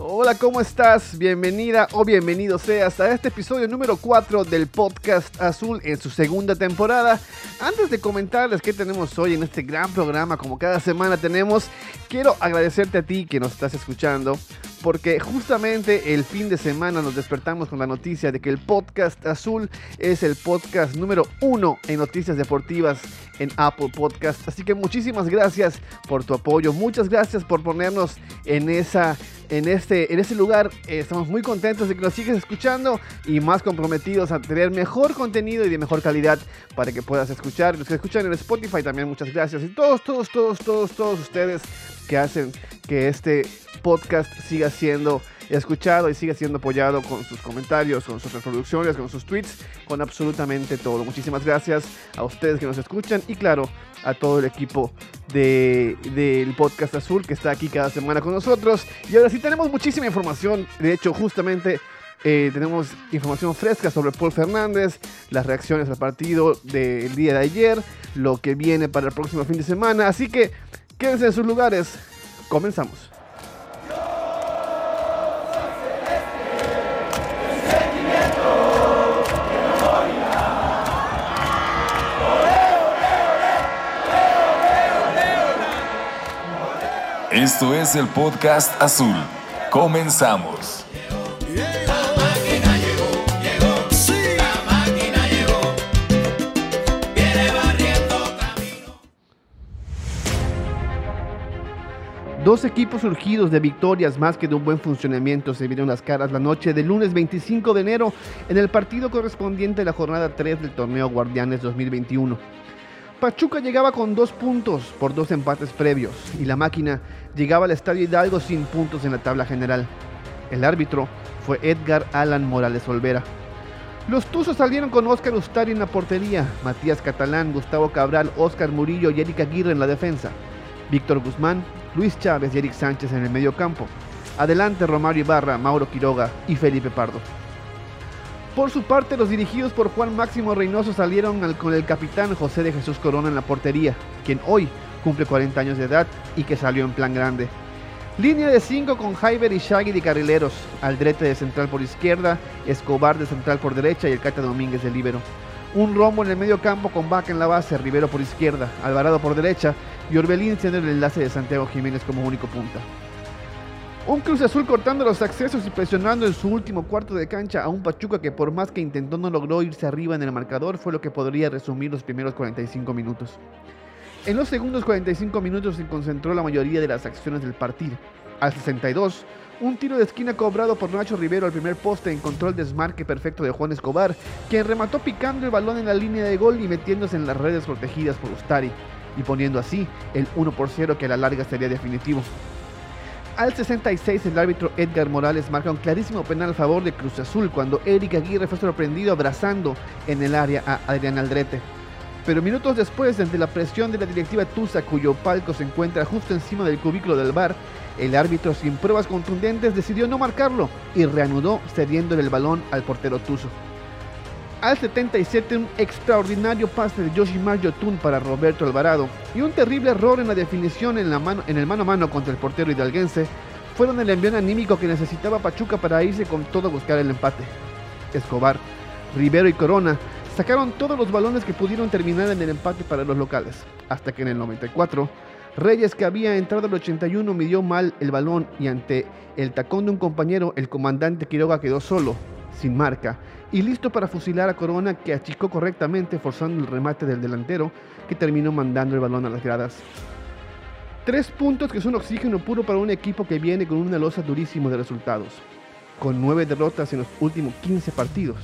Hola, ¿cómo estás? Bienvenida o bienvenido seas a este episodio número 4 del podcast Azul en su segunda temporada. Antes de comentarles qué tenemos hoy en este gran programa, como cada semana tenemos, quiero agradecerte a ti que nos estás escuchando, porque justamente el fin de semana nos despertamos con la noticia de que el podcast Azul es el podcast número 1 en noticias deportivas en Apple Podcast. Así que muchísimas gracias por tu apoyo, muchas gracias por ponernos en esa en este, en lugar. Eh, estamos muy contentos de que nos sigues escuchando y más comprometidos a tener mejor contenido y de mejor calidad para que puedas escuchar. Los que escuchan en Spotify también muchas gracias. Y todos, todos, todos, todos, todos ustedes que hacen que este podcast siga siendo escuchado y siga siendo apoyado con sus comentarios, con sus reproducciones, con sus tweets, con absolutamente todo. Muchísimas gracias a ustedes que nos escuchan y claro, a todo el equipo del podcast azul que está aquí cada semana con nosotros. Y ahora sí tenemos muchísima información. De hecho, justamente eh, tenemos información fresca sobre Paul Fernández, las reacciones al partido del día de ayer, lo que viene para el próximo fin de semana. Así que quédense en sus lugares. Comenzamos. Esto es el podcast azul. Comenzamos. Dos equipos surgidos de victorias más que de un buen funcionamiento se vieron las caras la noche del lunes 25 de enero en el partido correspondiente a la jornada 3 del torneo Guardianes 2021. Pachuca llegaba con dos puntos por dos empates previos y la máquina llegaba al Estadio Hidalgo sin puntos en la tabla general. El árbitro fue Edgar Alan Morales Olvera. Los Tuzos salieron con Oscar Ustari en la portería, Matías Catalán, Gustavo Cabral, Oscar Murillo y Erika Aguirre en la defensa, Víctor Guzmán, Luis Chávez y Eric Sánchez en el medio campo. Adelante Romario Ibarra, Mauro Quiroga y Felipe Pardo. Por su parte, los dirigidos por Juan Máximo Reynoso salieron con el capitán José de Jesús Corona en la portería, quien hoy cumple 40 años de edad y que salió en plan grande. Línea de 5 con Jaiber y Shaggy de carrileros, Aldrete de central por izquierda, Escobar de central por derecha y el Cata Domínguez de líbero. Un rombo en el medio campo con Vaca en la base, Rivero por izquierda, Alvarado por derecha y Orbelín siendo el enlace de Santiago Jiménez como único punta. Un Cruz Azul cortando los accesos y presionando en su último cuarto de cancha a un Pachuca que por más que intentó no logró irse arriba en el marcador fue lo que podría resumir los primeros 45 minutos. En los segundos 45 minutos se concentró la mayoría de las acciones del partido. Al 62, un tiro de esquina cobrado por Nacho Rivero al primer poste encontró el desmarque perfecto de Juan Escobar, quien remató picando el balón en la línea de gol y metiéndose en las redes protegidas por Ustari, y poniendo así el 1 por 0 que a la larga sería definitivo. Al 66 el árbitro Edgar Morales marca un clarísimo penal a favor de Cruz Azul cuando Eric Aguirre fue sorprendido abrazando en el área a Adrián Aldrete. Pero minutos después, ante la presión de la directiva Tusa, cuyo palco se encuentra justo encima del cubículo del bar, el árbitro sin pruebas contundentes decidió no marcarlo y reanudó cediendo el balón al portero Tuso. Al 77 un extraordinario pase de Yoshimar Yotun para Roberto Alvarado y un terrible error en la definición en, la mano, en el mano a mano contra el portero hidalguense fueron el envío anímico que necesitaba Pachuca para irse con todo a buscar el empate. Escobar, Rivero y Corona sacaron todos los balones que pudieron terminar en el empate para los locales, hasta que en el 94 Reyes que había entrado al 81 midió mal el balón y ante el tacón de un compañero el comandante Quiroga quedó solo, sin marca y listo para fusilar a Corona que achicó correctamente forzando el remate del delantero que terminó mandando el balón a las gradas. Tres puntos que son oxígeno puro para un equipo que viene con una losa durísimo de resultados, con nueve derrotas en los últimos 15 partidos.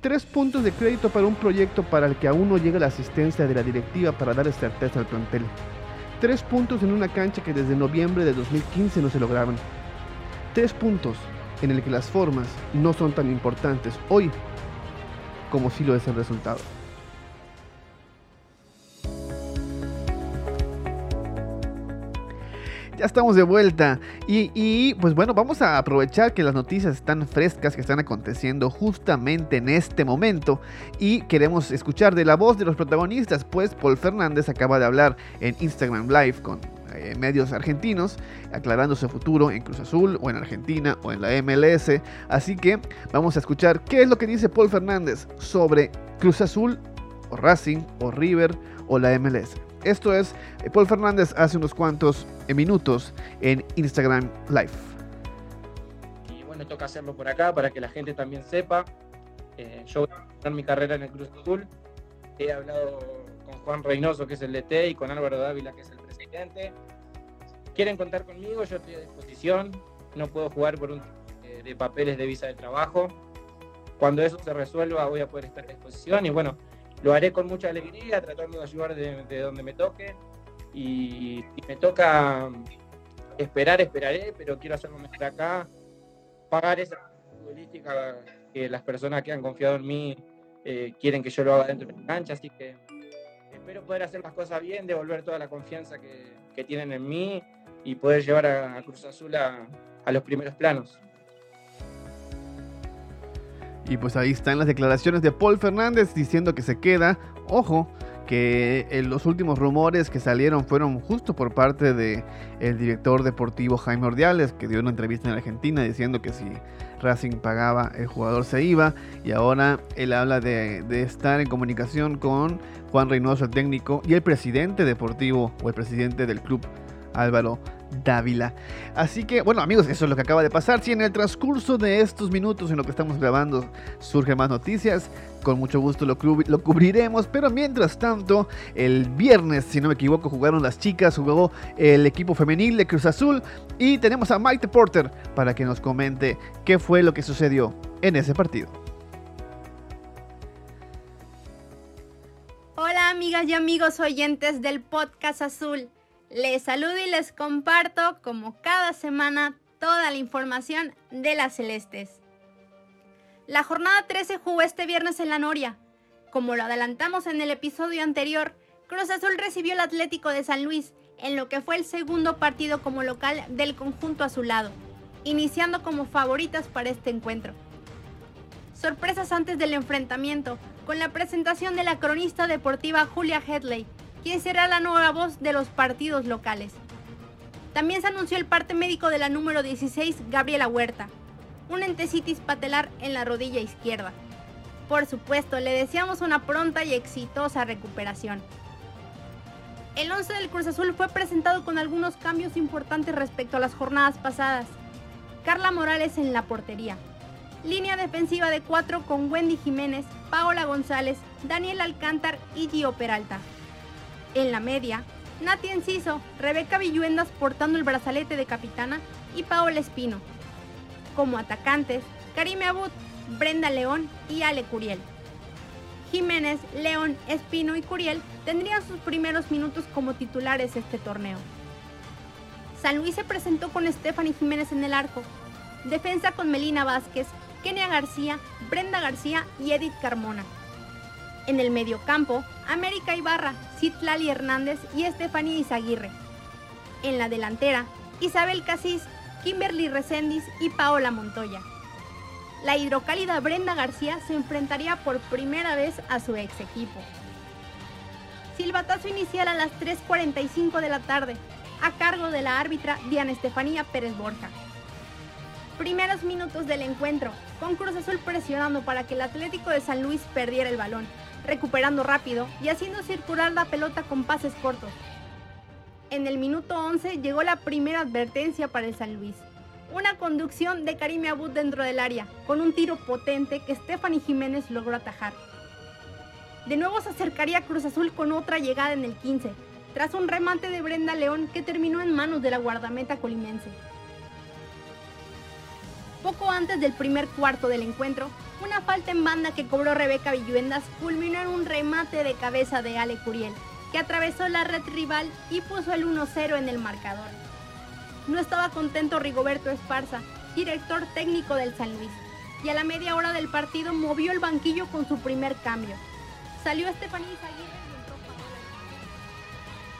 Tres puntos de crédito para un proyecto para el que aún no llega la asistencia de la directiva para dar certeza al plantel. Tres puntos en una cancha que desde noviembre de 2015 no se lograban. Tres puntos en el que las formas no son tan importantes hoy como si lo es el resultado. Ya estamos de vuelta y, y, pues bueno, vamos a aprovechar que las noticias están frescas, que están aconteciendo justamente en este momento y queremos escuchar de la voz de los protagonistas, pues Paul Fernández acaba de hablar en Instagram Live con eh, medios argentinos, aclarando su futuro en Cruz Azul o en Argentina o en la MLS. Así que vamos a escuchar qué es lo que dice Paul Fernández sobre Cruz Azul o Racing o River o la MLS. Esto es eh, Paul Fernández hace unos cuantos eh, minutos en Instagram Live. Y bueno, toca hacerlo por acá para que la gente también sepa. yo voy a mi carrera en el Cruz Azul. He hablado con Juan Reynoso, que es el DT, y con Álvaro Dávila, que es el presidente. Quieren contar conmigo, yo estoy a disposición. No puedo jugar por un eh, de papeles de visa de trabajo. Cuando eso se resuelva, voy a poder estar a disposición. Y bueno, lo haré con mucha alegría, tratando de ayudar de, donde me toque. Y si me toca esperar, esperaré, pero quiero hacerlo mejor acá. Pagar esa futbolística que las personas que han confiado en mí eh, quieren que yo lo haga dentro de la cancha. Así que espero poder hacer las cosas bien, devolver toda la confianza que, tienen en mí y poder llevar a, Cruz Azul a, los primeros planos. Y pues ahí están las declaraciones de Paul Fernández diciendo que se queda. Ojo, que en los últimos rumores que salieron fueron justo por parte de el director deportivo Jaime Ordiales, que dio una entrevista en Argentina diciendo que si Racing pagaba, el jugador se iba. Y ahora él habla de estar en comunicación con Juan Reynoso, el técnico, y el presidente deportivo o el presidente del club, Álvaro Dávila. Así que, bueno, amigos, eso es lo que acaba de pasar. Si en el transcurso de estos minutos en lo que estamos grabando surgen más noticias, con mucho gusto lo, lo, cubriremos. Pero mientras tanto, el viernes, si no me equivoco, jugaron las chicas, jugó el equipo femenil de Cruz Azul. Y tenemos a Mike Porter para que nos comente qué fue lo que sucedió en ese partido. Hola amigas y amigos oyentes del podcast azul. Les saludo y les comparto, como cada semana, toda la información de las celestes. La jornada 13 jugó este viernes en la Noria. Como lo adelantamos en el episodio anterior, Cruz Azul recibió al Atlético de San Luis en lo que fue el segundo partido como local del conjunto azulado, iniciando como favoritas para este encuentro. Sorpresas antes del enfrentamiento, con la presentación de la cronista deportiva Julia Headley, quien será la nueva voz de los partidos locales. También se anunció el parte médico de la número 16, Gabriela Huerta, un entesitis patelar en la rodilla izquierda. Por supuesto, le deseamos una pronta y exitosa recuperación. El 11 del Cruz Azul fue presentado con algunos cambios importantes respecto a las jornadas pasadas. Carla Morales en la portería. Línea defensiva de 4 con Wendy Jiménez, Paola González, Daniel Alcántar y Gio Peralta. En la media, Nati Enciso, Rebeca Villuendas portando el brazalete de capitana y Paola Espino. Como atacantes, Karime Abud, Brenda León y Ale Curiel. Jiménez, León, Espino y Curiel tendrían sus primeros minutos como titulares este torneo. San Luis se presentó con Stephanie Jiménez en el arco, defensa con Melina Vázquez, Kenia García, Brenda García y Edith Carmona. En el mediocampo, América Ibarra, Citlali Hernández y Estefanía Izaguirre. En la delantera, Isabel Casís, Kimberly Reséndiz y Paola Montoya. La hidrocálida Brenda García se enfrentaría por primera vez a su ex equipo. Silbatazo inicial a las 3.45 de la tarde, a cargo de la árbitra Diana Estefanía Pérez Borja. Primeros minutos del encuentro, con Cruz Azul presionando para que el Atlético de San Luis perdiera el balón recuperando rápido y haciendo circular la pelota con pases cortos. En el minuto 11 llegó la primera advertencia para el San Luis. Una conducción de Karime Abud dentro del área, con un tiro potente que Stephanie Jiménez logró atajar. De nuevo se acercaría Cruz Azul con otra llegada en el 15, tras un remate de Brenda León que terminó en manos de la guardameta colimense. Poco antes del primer cuarto del encuentro, una falta en banda que cobró Rebeca Villuendas culminó en un remate de cabeza de Ale Curiel, que atravesó la red rival y puso el 1-0 en el marcador. No estaba contento Rigoberto Esparza, director técnico del San Luis, y a la media hora del partido movió el banquillo con su primer cambio. Salió Estefanía Izaguirre y entró Paola.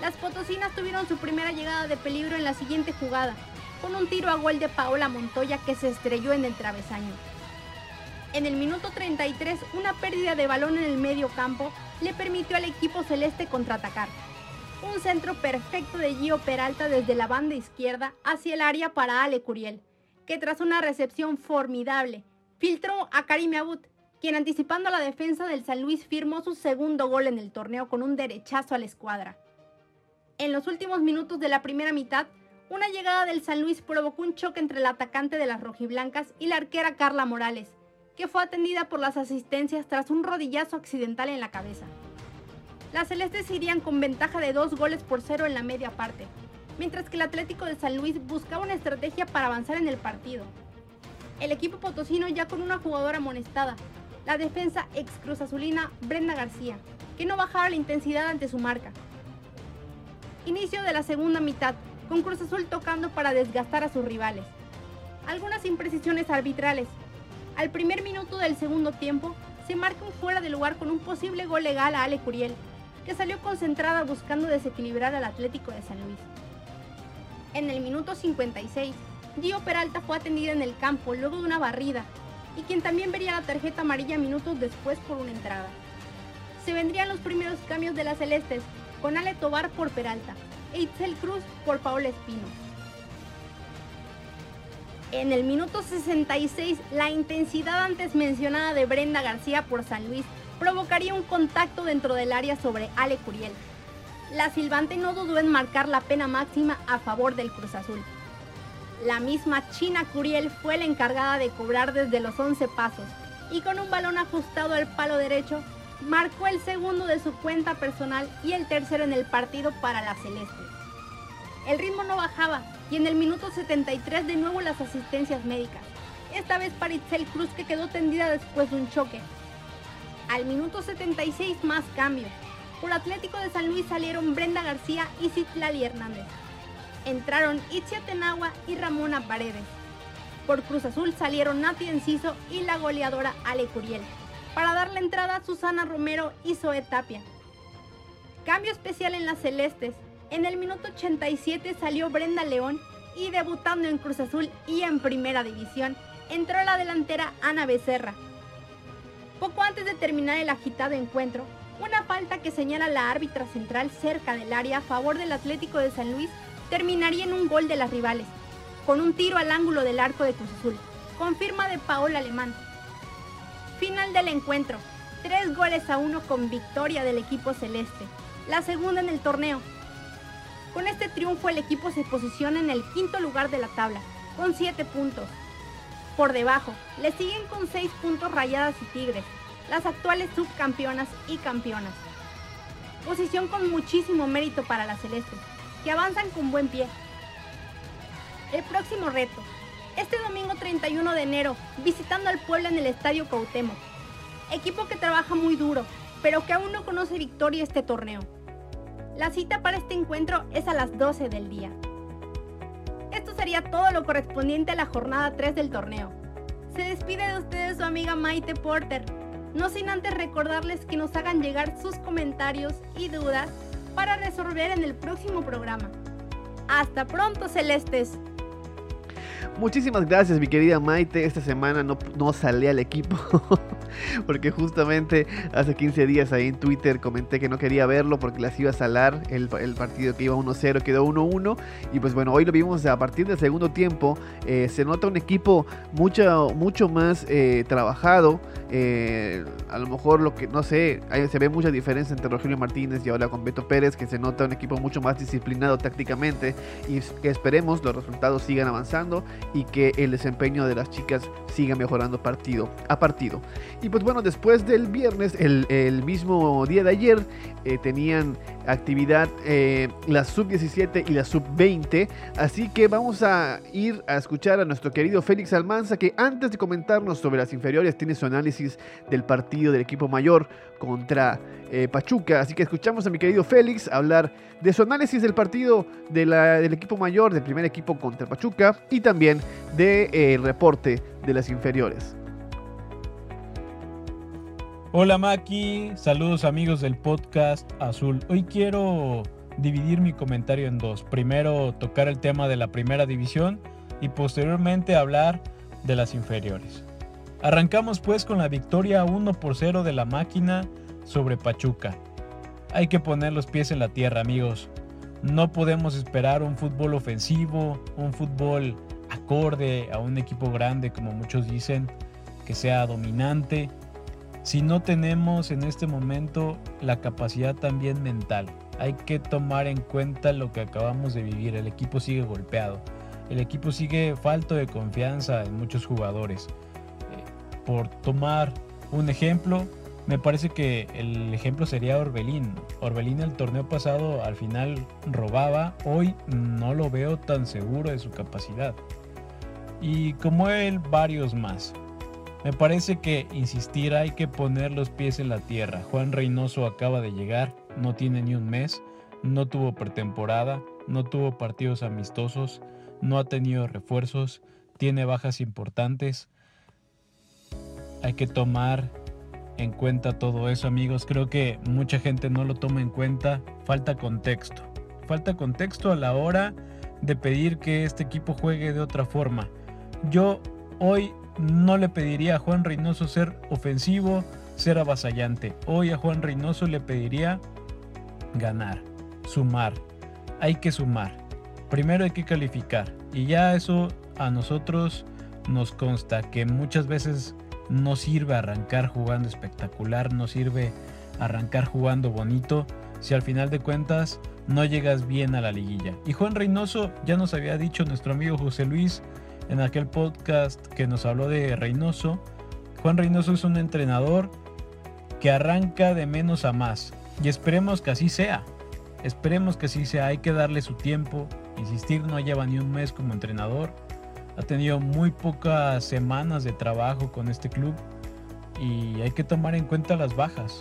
Las potosinas tuvieron su primera llegada de peligro en la siguiente jugada, con un tiro a gol de Paola Montoya que se estrelló en el travesaño. En el minuto 33, una pérdida de balón en el medio campo le permitió al equipo celeste contraatacar. Un centro perfecto de Gio Peralta desde la banda izquierda hacia el área para Ale Curiel, que tras una recepción formidable, filtró a Karim Abut, quien anticipando la defensa del San Luis firmó su segundo gol en el torneo con un derechazo a la escuadra. En los últimos minutos de la primera mitad, una llegada del San Luis provocó un choque entre el atacante de las rojiblancas y la arquera Carla Morales, que fue atendida por las asistencias tras un rodillazo accidental en la cabeza. Las celestes irían con ventaja de dos goles por cero en la media parte, mientras que el Atlético de San Luis buscaba una estrategia para avanzar en el partido. El equipo potosino ya con una jugadora amonestada, la defensa ex Cruz Azulina Brenda García, que no bajaba la intensidad ante su marca. Inicio de la segunda mitad, con Cruz Azul tocando para desgastar a sus rivales. Algunas imprecisiones arbitrales. Al primer minuto del segundo tiempo, se marca un fuera de lugar con un posible gol legal a Ale Curiel, que salió concentrada buscando desequilibrar al Atlético de San Luis. En el minuto 56, Gio Peralta fue atendida en el campo luego de una barrida, y quien también vería la tarjeta amarilla minutos después por una entrada. Se vendrían los primeros cambios de las celestes, con Ale Tobar por Peralta, Eitzel Cruz por Paola Espino. En el minuto 66, la intensidad antes mencionada de Brenda García por San Luis provocaría un contacto dentro del área sobre Ale Curiel. La silbante no dudó en marcar la pena máxima a favor del Cruz Azul. La misma China Curiel fue la encargada de cobrar desde los 11 pasos y con un balón ajustado al palo derecho marcó el segundo de su cuenta personal y el tercero en el partido para la Celeste. El ritmo no bajaba y en el minuto 73 de nuevo las asistencias médicas, esta vez para Itzel Cruz que quedó tendida después de un choque. Al minuto 76 más cambios. Por Atlético de San Luis salieron Brenda García y Citlali Hernández. Entraron Itzia Tenagua y Ramona Paredes. Por Cruz Azul salieron Nati Enciso y la goleadora Ale Curiel para darle entrada a Susana Romero y Zoe Tapia. Cambio especial en las celestes. En el minuto 87 salió Brenda León y debutando en Cruz Azul y en Primera División, entró la delantera Ana Becerra. Poco antes de terminar el agitado encuentro, una falta que señala la árbitra central cerca del área a favor del Atlético de San Luis terminaría en un gol de las rivales, con un tiro al ángulo del arco de Cruz Azul, con firma de Paola Alemán. Final del encuentro. Tres goles a uno con victoria del equipo celeste. La segunda en el torneo. Con este triunfo el equipo se posiciona en el quinto lugar de la tabla, con siete puntos. Por debajo, le siguen con seis puntos Rayadas y Tigres, las actuales subcampeonas y campeonas. Posición con muchísimo mérito para las celestes, que avanzan con buen pie. El próximo reto, este domingo 31 de enero, visitando al pueblo en el Estadio Cuauhtémoc. Equipo que trabaja muy duro, pero que aún no conoce victoria este torneo. La cita para este encuentro es a las 12 del día. Esto sería todo lo correspondiente a la jornada 3 del torneo. Se despide de ustedes su amiga Maite Porter, no sin antes recordarles que nos hagan llegar sus comentarios y dudas para resolver en el próximo programa. Hasta pronto, Celestes. Muchísimas gracias, mi querida Maite. Esta semana no, no salí al equipo. porque justamente hace 15 días ahí en Twitter comenté que no quería verlo porque las iba a salar. El, el partido que iba 1-0 quedó 1-1. Y pues bueno, hoy lo vimos a partir del segundo tiempo. Eh, se nota un equipo mucho, mucho más eh, trabajado. Eh, a lo mejor lo que, no sé, se ve mucha diferencia entre Rogelio Martínez y ahora con Beto Pérez, que se nota un equipo mucho más disciplinado tácticamente. Y que esperemos los resultados sigan avanzando y que el desempeño de las chicas siga mejorando partido a partido. Pues bueno, después del viernes, el, mismo día de ayer, eh, tenían actividad eh, la sub-17 y la sub-20. Así que vamos a ir a escuchar a nuestro querido Félix Almanza, que antes de comentarnos sobre las inferiores, tiene su análisis del partido del equipo mayor contra eh, Pachuca. Así que escuchamos a mi querido Félix hablar de su análisis del partido del equipo mayor, del primer equipo contra Pachuca y también del de, reporte de las inferiores. Hola Maki, saludos amigos del podcast Azul. Hoy quiero dividir mi comentario en dos. Primero tocar el tema de la primera división y posteriormente hablar de las inferiores. Arrancamos pues con la victoria 1 por 0 de la máquina sobre Pachuca. hay que poner los pies en la tierra, amigos. No podemos esperar un fútbol ofensivo, un fútbol acorde a un equipo grande, como muchos dicen, que sea dominante, si no tenemos en este momento la capacidad también mental. Hay que tomar en cuenta lo que acabamos de vivir. El equipo sigue golpeado. El equipo sigue falto de confianza en muchos jugadores. Eh, por tomar un ejemplo, me parece que el ejemplo sería Orbelín. Orbelín el torneo pasado al final robaba, hoy no lo veo tan seguro de su capacidad. Y como él, varios más. Me parece que insistir hay que poner los pies en la tierra. Juan Reynoso acaba de llegar, no tiene ni un mes, no tuvo pretemporada, no tuvo partidos amistosos, no ha tenido refuerzos, tiene bajas importantes. Hay que tomar en cuenta todo eso, amigos. Creo que mucha gente no lo toma en cuenta. Falta contexto. Falta contexto a la hora de pedir que este equipo juegue de otra forma. Yo hoy no le pediría a Juan Reynoso ser ofensivo, ser avasallante. Hoy a Juan Reynoso le pediría ganar, sumar. Hay que sumar. Primero hay que calificar. Y ya eso a nosotros nos consta que muchas veces no sirve arrancar jugando espectacular, no sirve arrancar jugando bonito si al final de cuentas no llegas bien a la liguilla. Y Juan Reynoso ya nos había dicho nuestro amigo José Luis en aquel podcast que nos habló de Reynoso. Juan Reynoso es un entrenador que arranca de menos a más y esperemos que así sea. Esperemos que así sea, hay que darle su tiempo. Insistir, no lleva ni un mes como entrenador ha tenido muy pocas semanas de trabajo con este club y hay que tomar en cuenta las bajas.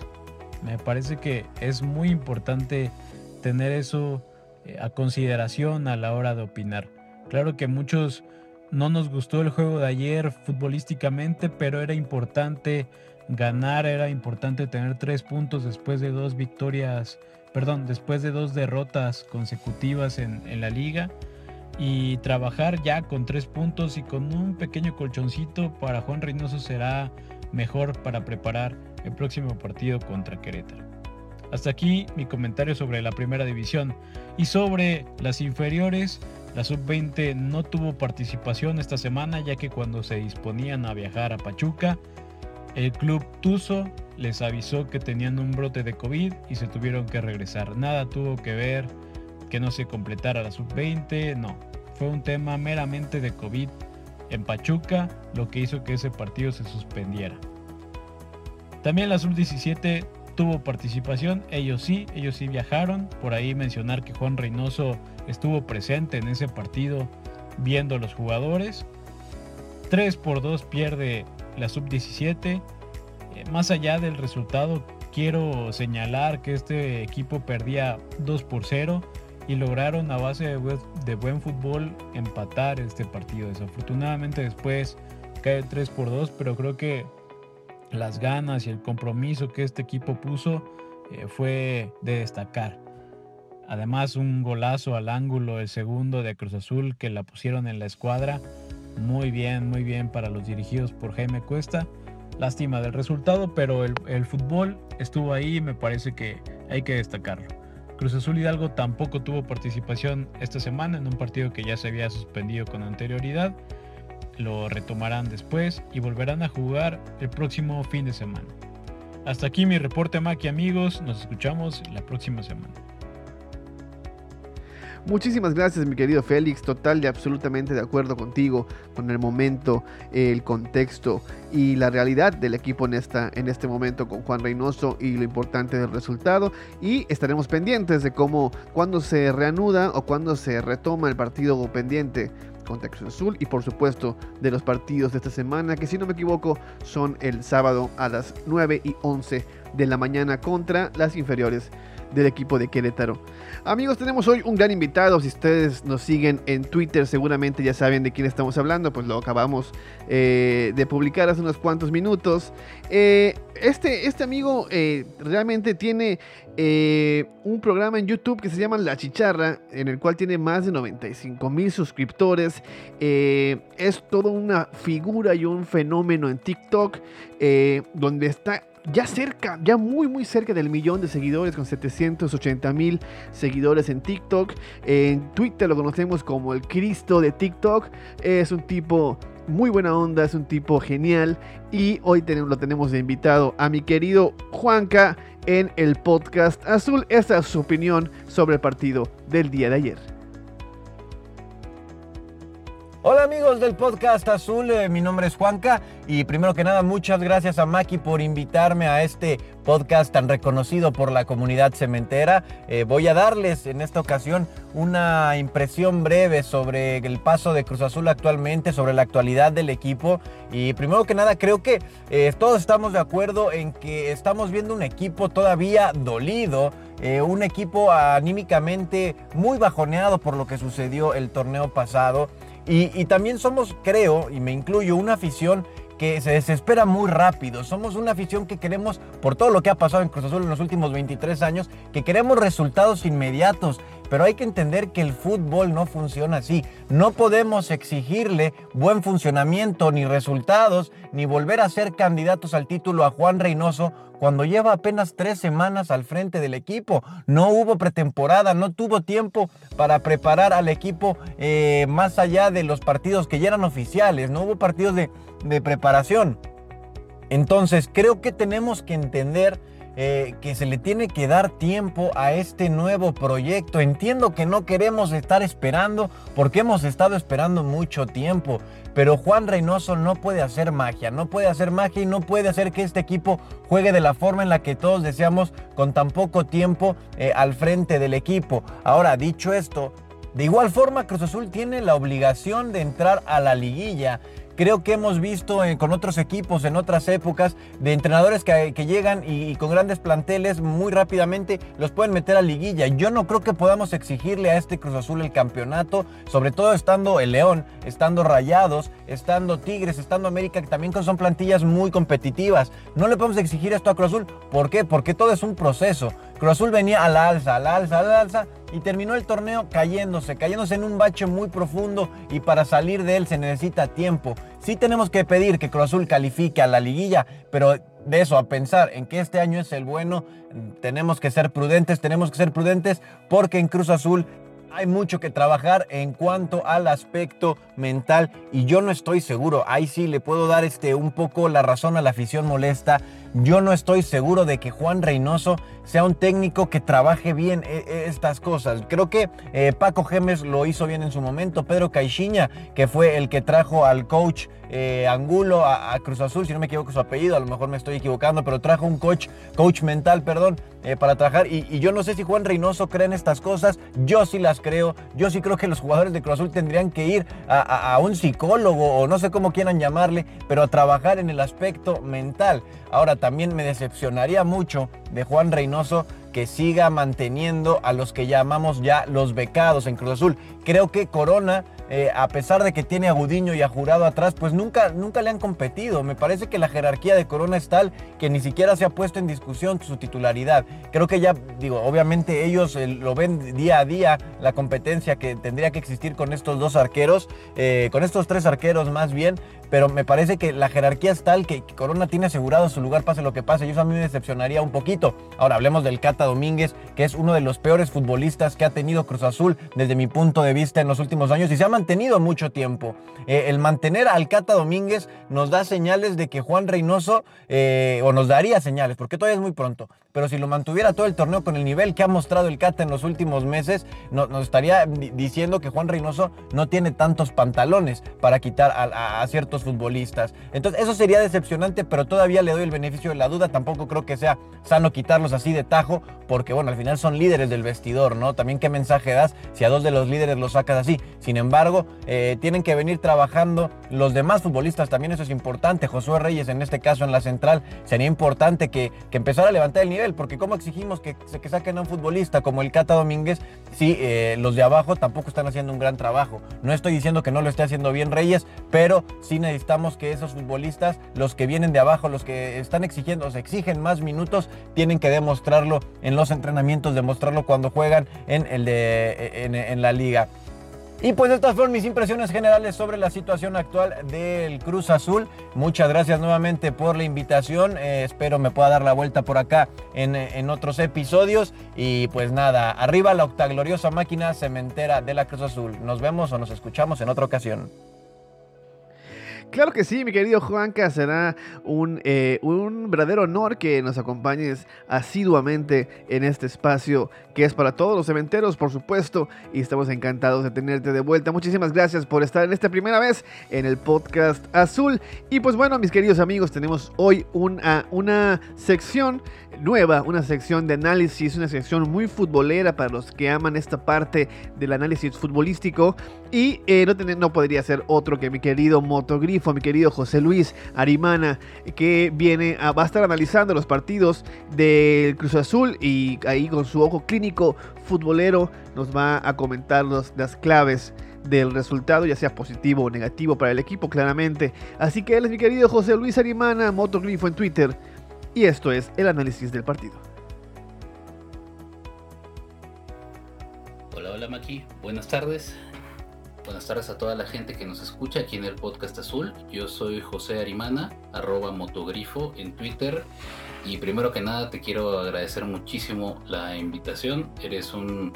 Me parece que es muy importante tener eso eh, a consideración a la hora de opinar. Claro que muchos no nos gustó el juego de ayer futbolísticamente, pero era importante ganar, era importante tener tres puntos después de dos victorias, perdón, después de dos derrotas consecutivas en, en la liga y trabajar ya con tres puntos y con un pequeño colchoncito para Juan Reynoso será mejor para preparar el próximo partido contra Querétaro. Hasta aquí mi comentario sobre la primera división y sobre las inferiores. La sub-20 no tuvo participación esta semana ya que cuando se disponían a viajar a Pachuca, el club Tuzo les avisó que tenían un brote de COVID y se tuvieron que regresar. Nada tuvo que ver que no se completara la sub-20, no. Fue un tema meramente de COVID en Pachuca, lo que hizo que ese partido se suspendiera. También la sub-17 tuvo participación, ellos sí, ellos sí viajaron. Por ahí mencionar que Juan Reynoso estuvo presente en ese partido viendo los jugadores. 3 por 2 pierde la sub-17. Eh, más allá del resultado, quiero señalar que este equipo perdía 2 por 0 y lograron a base de, buen fútbol empatar este partido. Desafortunadamente después cae 3 por 2, pero creo que las ganas y el compromiso que este equipo puso eh, fue de destacar. Además un golazo al ángulo, el segundo de Cruz Azul que la pusieron en la escuadra. Muy bien, muy bien para los dirigidos por Jaime Cuesta. Lástima del resultado, pero el, el fútbol estuvo ahí y me parece que hay que destacarlo. Cruz Azul Hidalgo tampoco tuvo participación esta semana en un partido que ya se había suspendido con anterioridad. Lo retomarán después y volverán a jugar el próximo fin de semana. Hasta aquí mi reporte Maki amigos, nos escuchamos la próxima semana. Muchísimas gracias, mi querido Félix. Total y absolutamente de acuerdo contigo con el momento, el contexto y la realidad del equipo en, esta, en este momento con Juan Reynoso y lo importante del resultado. Y estaremos pendientes de cómo, cuando se reanuda o cuando se retoma el partido pendiente Cruz Azul y por supuesto de los partidos de esta semana que si no me equivoco son el sábado a las 9 y 11 de la mañana contra las inferiores del equipo de Querétaro. Amigos, tenemos hoy un gran invitado. Si ustedes nos siguen en Twitter, seguramente ya saben de quién estamos hablando, pues lo acabamos eh, de publicar hace unos cuantos minutos. Eh, este, este amigo eh, realmente tiene un programa en YouTube que se llama La Chicharra, en el cual tiene más de 95 mil suscriptores. es toda una figura y un fenómeno en TikTok, donde está ya cerca, ya muy muy cerca del millón de seguidores con 780 mil seguidores en TikTok. En Twitter lo conocemos como el Cristo de TikTok. Es un tipo muy buena onda, es un tipo genial y hoy lo tenemos de invitado a mi querido Juanca en el podcast Azul. Esta es su opinión sobre el partido del día de ayer. Hola amigos del podcast Azul, eh, mi nombre es Juanca y primero que nada muchas gracias a Maki por invitarme a este podcast tan reconocido por la comunidad cementera. Eh, voy a darles en esta ocasión una impresión breve sobre el paso de Cruz Azul actualmente, sobre la actualidad del equipo y primero que nada creo que eh, todos estamos de acuerdo en que estamos viendo un equipo todavía dolido. un equipo anímicamente muy bajoneado por lo que sucedió el torneo pasado. Y, también somos, creo, y me incluyo, una afición que se desespera muy rápido. Somos una afición que queremos, por todo lo que ha pasado en Cruz Azul en los últimos 23 años, que queremos resultados inmediatos. Pero hay que entender que el fútbol no funciona así. No podemos exigirle buen funcionamiento, ni resultados, ni volver a ser candidatos al título a Juan Reynoso cuando lleva apenas tres semanas al frente del equipo. No hubo pretemporada, no tuvo tiempo para preparar al equipo eh, más allá de los partidos que ya eran oficiales. No hubo partidos de, de preparación. Entonces creo que tenemos que entender eh, que se le tiene que dar tiempo a este nuevo proyecto. Entiendo que no queremos estar esperando porque hemos estado esperando mucho tiempo, pero Juan Reynoso no puede hacer magia, no puede hacer magia y no puede hacer que este equipo juegue de la forma en la que todos deseamos con tan poco tiempo eh, al frente del equipo. Ahora, dicho esto, de igual forma Cruz Azul tiene la obligación de entrar a la liguilla creo que hemos visto con otros equipos en otras épocas de entrenadores que, llegan y, con grandes planteles muy rápidamente los pueden meter a liguilla. Yo no creo que podamos exigirle a este Cruz Azul el campeonato, sobre todo estando el León, estando Rayados, estando Tigres, estando América, que también son plantillas muy competitivas. No le podemos exigir esto a Cruz Azul. ¿Por qué? Porque todo es un proceso. Cruz Azul venía a la alza, a la alza, a la alza y terminó el torneo cayéndose, cayéndose en un bache muy profundo y para salir de él se necesita tiempo. Sí tenemos que pedir que Cruz Azul califique a la liguilla, pero de eso a pensar en que este año es el bueno, tenemos que ser prudentes, tenemos que ser prudentes porque en Cruz Azul hay mucho que trabajar en cuanto al aspecto mental y yo no estoy seguro, ahí sí le puedo dar este un poco la razón a la afición molesta yo no estoy seguro de que Juan Reynoso sea un técnico que trabaje bien eh, eh, estas cosas. Creo que eh, Paco Gemes lo hizo bien en su momento. Pedro Caixinha, que fue el que trajo al coach Angulo a, Cruz Azul, si no me equivoco su apellido, a lo mejor me estoy equivocando, pero trajo un coach, coach mental, perdón, para trabajar. Y, yo no sé si Juan Reynoso cree en estas cosas. Yo sí las creo. Yo sí creo que los jugadores de Cruz Azul tendrían que ir a, un psicólogo o no sé cómo quieran llamarle, pero a trabajar en el aspecto mental. Ahora también me decepcionaría mucho de Juan Reynoso que siga manteniendo a los que llamamos ya los becados en Cruz Azul. Creo que Corona eh, a pesar de que tiene a Gudiño y a Jurado atrás, pues nunca, nunca le han competido. Me parece que la jerarquía de Corona es tal que ni siquiera se ha puesto en discusión su titularidad. Creo que ya, digo, obviamente ellos eh, lo ven día a día, la competencia que tendría que existir con estos dos arqueros, eh, con estos tres arqueros más bien, pero me parece que la jerarquía es tal que, Corona tiene asegurado su lugar pase lo que pase y eso a mí me decepcionaría un poquito. Ahora hablemos del Cata Domínguez, que es uno de los peores futbolistas que ha tenido Cruz Azul desde mi punto de vista en los últimos años y se ha mantenido mucho tiempo. Eh, el mantener al Cata Domínguez nos da señales de que Juan Reynoso, eh, o nos daría señales, porque todavía es muy pronto, pero si lo mantuviera todo el torneo con el nivel que ha mostrado el Cata en los últimos meses, nos estaría diciendo que Juan Reynoso no tiene tantos pantalones para quitar a, ciertos futbolistas. Entonces eso sería decepcionante, pero todavía le doy el beneficio de la duda. Tampoco creo que sea sano quitarlos así de tajo, porque bueno, al final son líderes del vestidor, ¿no? También qué mensaje das si a dos de los líderes los sacas así. Sin embargo, eh, tienen que venir trabajando los demás futbolistas, también eso es importante. Josué Reyes en este caso en la central, sería importante que, que empezara a levantar el nivel porque ¿cómo exigimos que, que saquen a un futbolista como el Cata Domínguez si eh, los de abajo tampoco están haciendo un gran trabajo? No estoy diciendo que no lo esté haciendo bien Reyes, pero sí necesitamos que esos futbolistas, los que vienen de abajo, los que están exigiendo, se exigen más minutos, tienen que demostrarlo en los entrenamientos, demostrarlo cuando juegan en, el de, en la liga. Y pues estas fueron mis impresiones generales sobre la situación actual del Cruz Azul. Muchas gracias nuevamente por la invitación. Eh, espero me pueda dar la vuelta por acá en, en, otros episodios. Y pues nada, arriba la octagloriosa máquina cementera de la Cruz Azul. Nos vemos o nos escuchamos en otra ocasión. Claro que sí, mi querido Juanca, será un, eh, un, verdadero honor que nos acompañes asiduamente en este espacio que es para todos los cementeros, por supuesto, y estamos encantados de tenerte de vuelta. Muchísimas gracias por estar en esta primera vez en el podcast azul. Y pues bueno, mis queridos amigos, tenemos hoy una, una sección nueva, una sección de análisis, una sección muy futbolera para los que aman esta parte del análisis futbolístico. Y eh, no, no podría ser otro que mi querido Motogrifo, mi querido José Luis Arimana, que viene a, va a estar analizando los partidos del Cruz Azul y ahí con su ojo clínico futbolero nos va a comentar las claves del resultado, ya sea positivo o negativo para el equipo, claramente. Así que él es mi querido José Luis Arimana, Motogrifo en Twitter y esto es el análisis del partido. Hola, hola Maki, buenas tardes. Buenas tardes a toda la gente que nos escucha aquí en el podcast azul. Yo soy José Arimana, arroba motogrifo en Twitter. Y primero que nada te quiero agradecer muchísimo la invitación. Eres un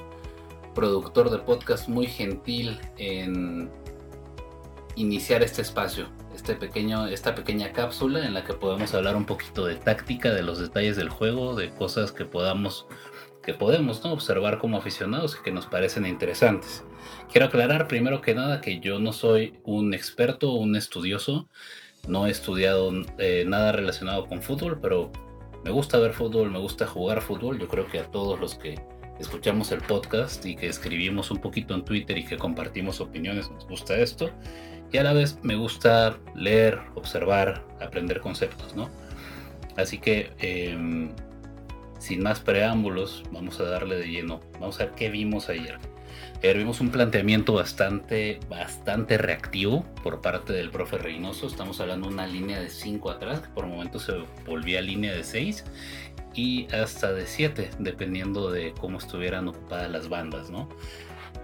productor de podcast muy gentil en iniciar este espacio este pequeño, esta pequeña cápsula en la que podemos hablar un poquito de táctica, de los detalles del juego, de cosas que podamos que podemos observar como aficionados y que nos parecen interesantes. Quiero aclarar primero que nada que yo no soy un experto, un estudioso, no he estudiado eh, nada relacionado con fútbol, pero me gusta ver fútbol, me gusta jugar fútbol, yo creo que a todos los que escuchamos el podcast y que escribimos un poquito en Twitter y que compartimos opiniones nos gusta esto y a la vez me gusta leer, observar, aprender conceptos, ¿no? Así que, em, sin más preámbulos, vamos a darle de lleno. Vamos a ver qué vimos ayer. Ayer vimos un planteamiento bastante, bastante reactivo por parte del profe Reynoso. Estamos hablando de una línea de 5 atrás, que por momentos se volvía línea de 6 y hasta de 7, dependiendo de cómo estuvieran ocupadas las bandas, ¿no?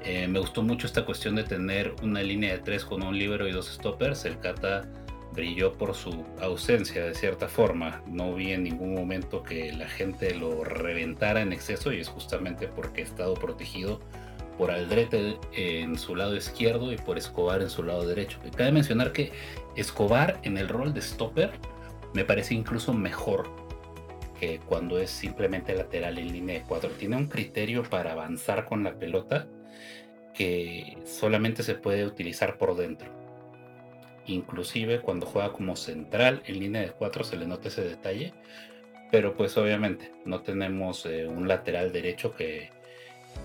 Eh, me gustó mucho esta cuestión de tener una línea de tres con un libero y dos stoppers. El Kata brilló por su ausencia de cierta forma. No vi en ningún momento que la gente lo reventara en exceso y es justamente porque ha estado protegido por Aldrete en su lado izquierdo y por Escobar en su lado derecho. Cabe mencionar que Escobar en el rol de stopper me parece incluso mejor que cuando es simplemente lateral en línea de cuatro. Tiene un criterio para avanzar con la pelota que solamente se puede utilizar por dentro. Inclusive cuando juega como central en línea de 4 se le nota ese detalle. Pero pues obviamente no tenemos eh, un lateral derecho que,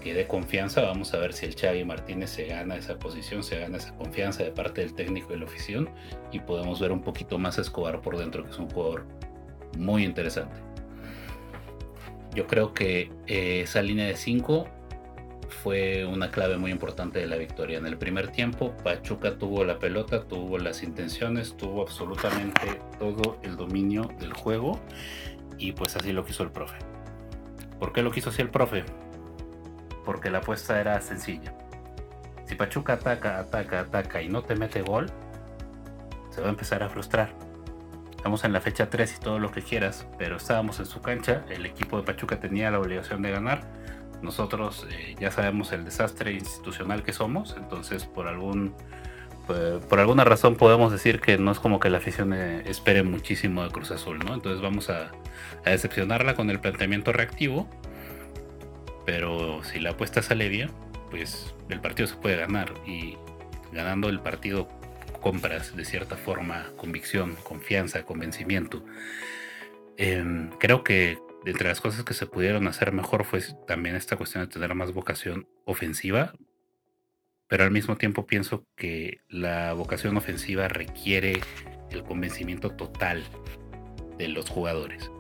que dé confianza. Vamos a ver si el Xavi Martínez se gana esa posición, se gana esa confianza de parte del técnico de la oficina y podemos ver un poquito más Escobar por dentro, que es un jugador muy interesante. Yo creo que eh, esa línea de 5 fue una clave muy importante de la victoria. En el primer tiempo, Pachuca tuvo la pelota, tuvo las intenciones, tuvo absolutamente todo el dominio del juego y pues así lo quiso el profe. ¿Por qué lo quiso así el profe? Porque la apuesta era sencilla. Si Pachuca ataca, ataca, ataca y no te mete gol, se va a empezar a frustrar. Estamos en la fecha 3 y todo lo que quieras, pero estábamos en su cancha, el equipo de Pachuca tenía la obligación de ganar nosotros eh, ya sabemos el desastre institucional que somos, entonces por algún por alguna razón podemos decir que no es como que la afición eh, espere muchísimo de Cruz Azul, ¿no? Entonces vamos a, a, decepcionarla con el planteamiento reactivo, pero si la apuesta sale bien, pues el partido se puede ganar y ganando el partido compras de cierta forma convicción, confianza, convencimiento. Em, creo que entre las cosas que se pudieron hacer mejor fue también esta cuestión de tener más vocación ofensiva, pero al mismo tiempo pienso que la vocación ofensiva requiere el convencimiento total de los jugadores.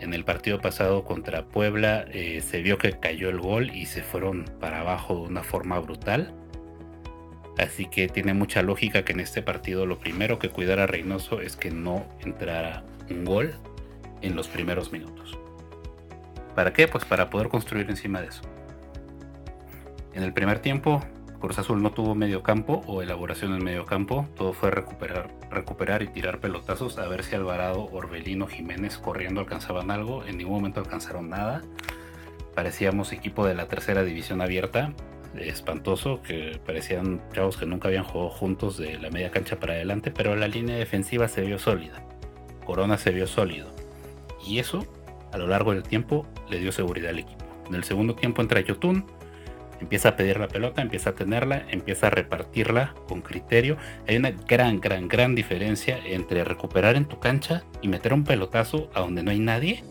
En el partido pasado contra Puebla eh, se vio que cayó el gol y se fueron para abajo de una forma brutal. Así que tiene mucha lógica que en este partido lo primero que cuidara Reynoso es que no entrara un gol en los primeros minutos. ¿Para qué? Pues para poder construir encima de eso. En el primer tiempo, Cruz Azul no tuvo medio campo o elaboración en medio campo, todo fue recuperar, recuperar y tirar pelotazos a ver si Alvarado, Orbelino, Jiménez corriendo alcanzaban algo, en ningún momento alcanzaron nada. Parecíamos equipo de la tercera división abierta, espantoso, que parecían chavos que nunca habían jugado juntos de la media cancha para adelante, pero la línea defensiva se vio sólida. Corona se vio sólido. Y eso, a lo largo del tiempo, le dio seguridad al equipo. En el segundo tiempo entra Yotun, empieza a pedir la pelota, empieza a tenerla, empieza a repartirla con criterio. Hay una gran, gran, gran diferencia entre recuperar en tu cancha y meter un pelotazo a donde no hay nadie,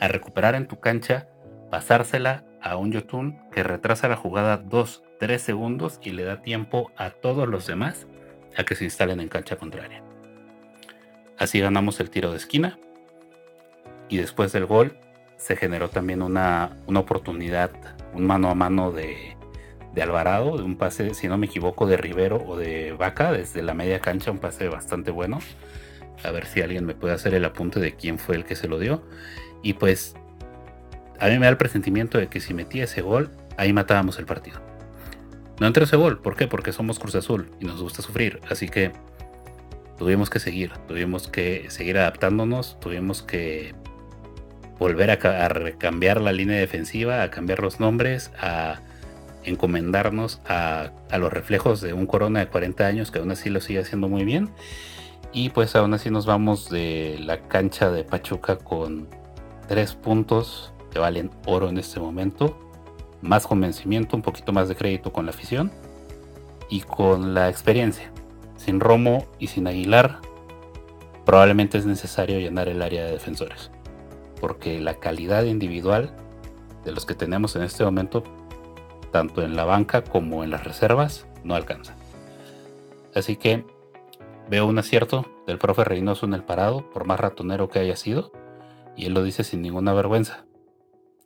a recuperar en tu cancha, pasársela a un Yotun que retrasa la jugada 2, 3 segundos y le da tiempo a todos los demás a que se instalen en cancha contraria. Así ganamos el tiro de esquina y después del gol se generó también una, una oportunidad un mano a mano de, Alvarado, de un pase, si no me equivoco, de Rivero o de Vaca, desde la media cancha, un pase bastante bueno. A ver si alguien me puede hacer el apunte de quién fue el que se lo dio. Y pues a mí me da el presentimiento de que si metía ese gol, ahí matábamos el partido. No entró ese gol, ¿por qué? Porque somos Cruz Azul y nos gusta sufrir. Así que tuvimos que seguir, tuvimos que seguir adaptándonos, tuvimos que volver a, cambiar la línea defensiva, a cambiar los nombres, a encomendarnos a, los reflejos de un Corona de 40 años que aún así lo sigue haciendo muy bien. Y pues aún así nos vamos de la cancha de Pachuca con tres puntos que valen oro en este momento. Más convencimiento, un poquito más de crédito con la afición y con la experiencia. Sin Romo y sin Aguilar, probablemente es necesario llenar el área de defensores porque la calidad individual de los que tenemos en este momento, tanto en la banca como en las reservas, no alcanza. Así que veo un acierto del profe Reynoso en el parado, por más ratonero que haya sido, y él lo dice sin ninguna vergüenza.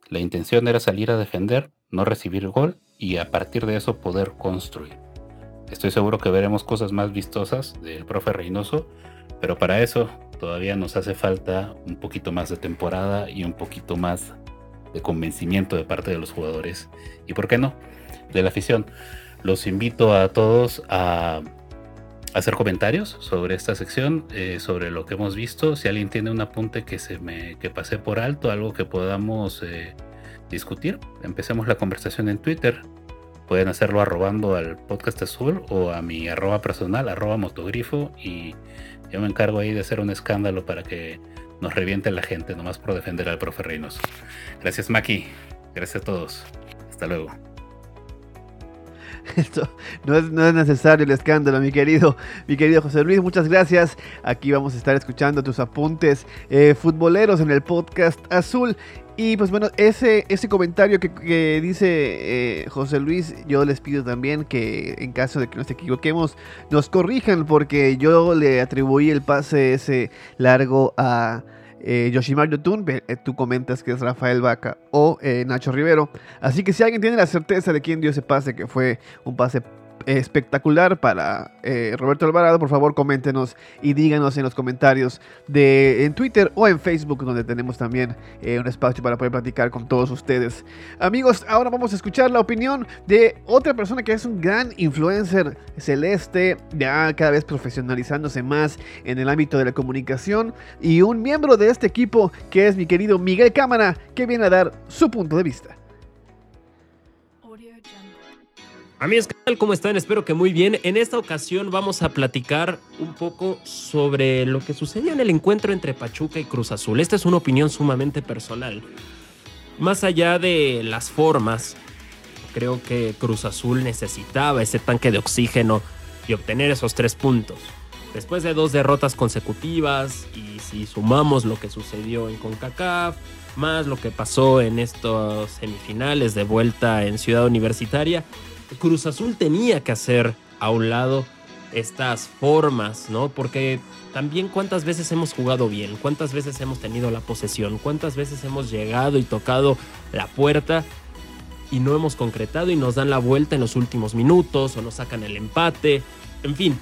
La intención era salir a defender, no recibir gol y a partir de eso poder construir. Estoy seguro que veremos cosas más vistosas del profe Reynoso, pero para eso todavía nos hace falta un poquito más de temporada y un poquito más de convencimiento de parte de los jugadores. Y por qué no, de la afición. Los invito a todos a hacer comentarios sobre esta sección, eh, sobre lo que hemos visto. Si alguien tiene un apunte que se me que pasé por alto, algo que podamos eh, discutir, empecemos la conversación en Twitter. Pueden hacerlo arrobando al podcast azul o a mi arroba personal, arroba motogrifo y yo me encargo ahí de hacer un escándalo para que nos reviente la gente, nomás por defender al profe. Gracias, Maki. Gracias a todos. Hasta luego. Esto no es, no es, necesario el escándalo, mi querido, mi querido José Luis. Muchas gracias. Aquí vamos a estar escuchando tus apuntes eh, futboleros en el podcast azul. Y pues bueno, ese, ese comentario que, dice eh, José Luis, yo les pido también que en caso de que nos equivoquemos, nos corrijan porque yo le atribuí el pase ese largo a eh, Yoshimar Yotun, eh, tú comentas que es Rafael Vaca o eh, Nacho Rivero. Así que si alguien tiene la certeza de quién dio ese pase, que fue un pase espectacular para eh, Roberto Alvarado, por favor coméntenos y díganos en los comentarios de en Twitter o en Facebook, donde tenemos también eh, un espacio para poder platicar con todos ustedes. Amigos, ahora vamos a escuchar la opinión de otra persona que es un gran influencer celeste, ya cada vez profesionalizándose más en el ámbito de la comunicación y un miembro de este equipo que es mi querido Miguel Cámara, que viene a dar su punto de vista. Amigos. ¿Cómo están? Espero que muy bien. En esta ocasión vamos a platicar un poco sobre lo que sucedió en el encuentro entre Pachuca y Cruz Azul. Esta es una opinión sumamente personal. Más allá de las formas, creo que Cruz Azul necesitaba ese tanque de oxígeno y obtener esos tres puntos. Después de dos derrotas consecutivas y si sumamos lo que sucedió en CONCACAF, más lo que pasó en estos semifinales de vuelta en Ciudad Universitaria, Cruz Azul tenía que hacer a un lado estas formas, ¿no? Porque también cuántas veces hemos jugado bien, cuántas veces hemos tenido la posesión, cuántas veces hemos llegado y tocado la puerta y no hemos concretado y nos dan la vuelta en los últimos minutos o nos sacan el empate. En fin,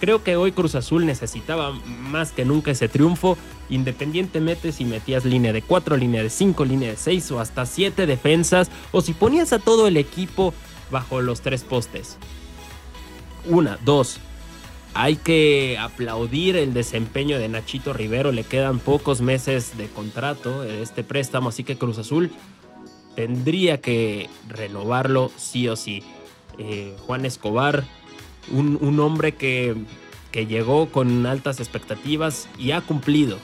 creo que hoy Cruz Azul necesitaba más que nunca ese triunfo, independientemente si metías línea de 4, línea de 5, línea de 6 o hasta 7 defensas, o si ponías a todo el equipo bajo los tres postes. Una, dos. Hay que aplaudir el desempeño de Nachito Rivero. Le quedan pocos meses de contrato de este préstamo, así que Cruz Azul tendría que renovarlo sí o sí. Eh, Juan Escobar, un, un hombre que, que llegó con altas expectativas y ha cumplido.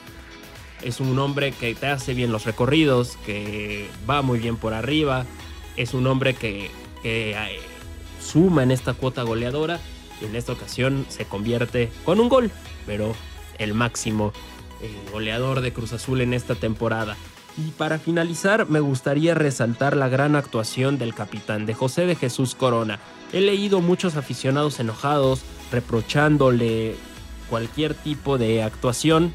Es un hombre que te hace bien los recorridos, que va muy bien por arriba. Es un hombre que, eh, suma en esta cuota goleadora y en esta ocasión se convierte con un gol, pero el máximo eh, goleador de Cruz Azul en esta temporada. Y para finalizar, me gustaría resaltar la gran actuación del capitán, de José de Jesús Corona. He leído muchos aficionados enojados, reprochándole cualquier tipo de actuación.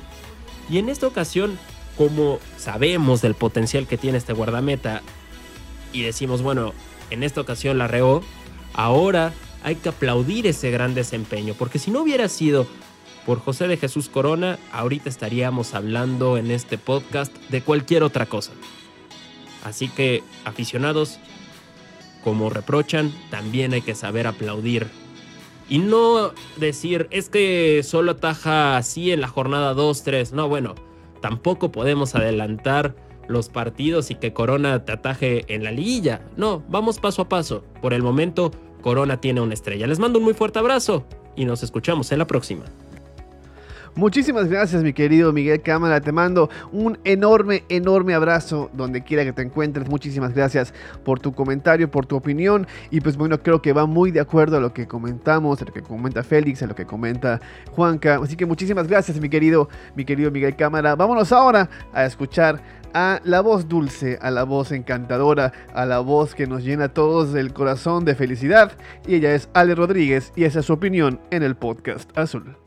Y en esta ocasión, como sabemos del potencial que tiene este guardameta, y decimos, bueno, en esta ocasión la reó, ahora hay que aplaudir ese gran desempeño, porque si no hubiera sido por José de Jesús Corona, ahorita estaríamos hablando en este podcast de cualquier otra cosa. Así que, aficionados, como reprochan, también hay que saber aplaudir. Y no decir, es que solo ataja así en la jornada 2, 3. No, bueno, tampoco podemos adelantar los partidos y que Corona te ataje en la liguilla. No, vamos paso a paso. Por el momento, Corona tiene una estrella. Les mando un muy fuerte abrazo y nos escuchamos en la próxima. Muchísimas gracias, mi querido Miguel Cámara. Te mando un enorme, enorme abrazo donde quiera que te encuentres. Muchísimas gracias por tu comentario, por tu opinión. Y pues bueno, creo que va muy de acuerdo a lo que comentamos, a lo que comenta Félix, a lo que comenta Juanca. Así que muchísimas gracias, mi querido, mi querido Miguel Cámara. Vámonos ahora a escuchar a la voz dulce, a la voz encantadora, a la voz que nos llena a todos el corazón de felicidad. Y ella es Ale Rodríguez y esa es su opinión en el podcast Azul.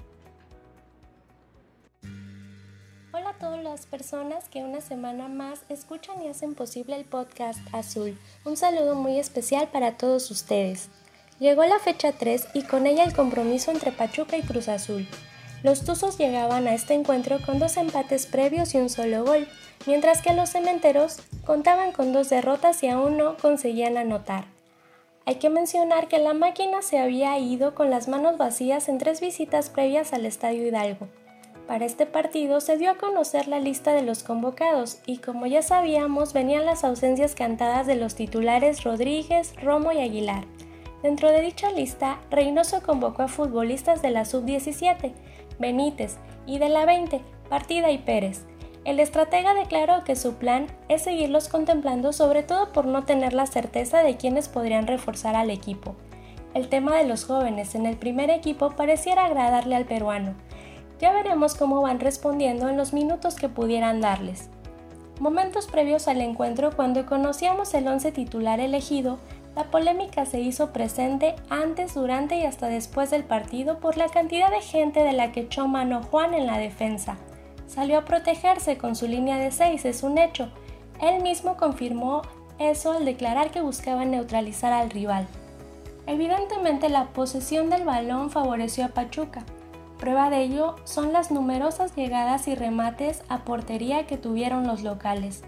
Personas que una semana más escuchan y hacen posible el podcast Azul. Un saludo muy especial para todos ustedes. Llegó la fecha 3 y con ella el compromiso entre Pachuca y Cruz Azul. Los Tuzos llegaban a este encuentro con dos empates previos y un solo gol, mientras que los cementeros contaban con dos derrotas y aún no conseguían anotar. Hay que mencionar que la máquina se había ido con las manos vacías en tres visitas previas al Estadio Hidalgo. Para este partido se dio a conocer la lista de los convocados y como ya sabíamos venían las ausencias cantadas de los titulares Rodríguez, Romo y Aguilar. Dentro de dicha lista, Reynoso convocó a futbolistas de la sub-17, Benítez, y de la 20, Partida y Pérez. El estratega declaró que su plan es seguirlos contemplando sobre todo por no tener la certeza de quiénes podrían reforzar al equipo. El tema de los jóvenes en el primer equipo pareciera agradarle al peruano. Ya veremos cómo van respondiendo en los minutos que pudieran darles. Momentos previos al encuentro, cuando conocíamos el once titular elegido, la polémica se hizo presente antes, durante y hasta después del partido por la cantidad de gente de la que echó mano Juan en la defensa. Salió a protegerse con su línea de 6, es un hecho. Él mismo confirmó eso al declarar que buscaba neutralizar al rival. Evidentemente la posesión del balón favoreció a Pachuca. Prueba de ello son las numerosas llegadas y remates a portería que tuvieron los locales.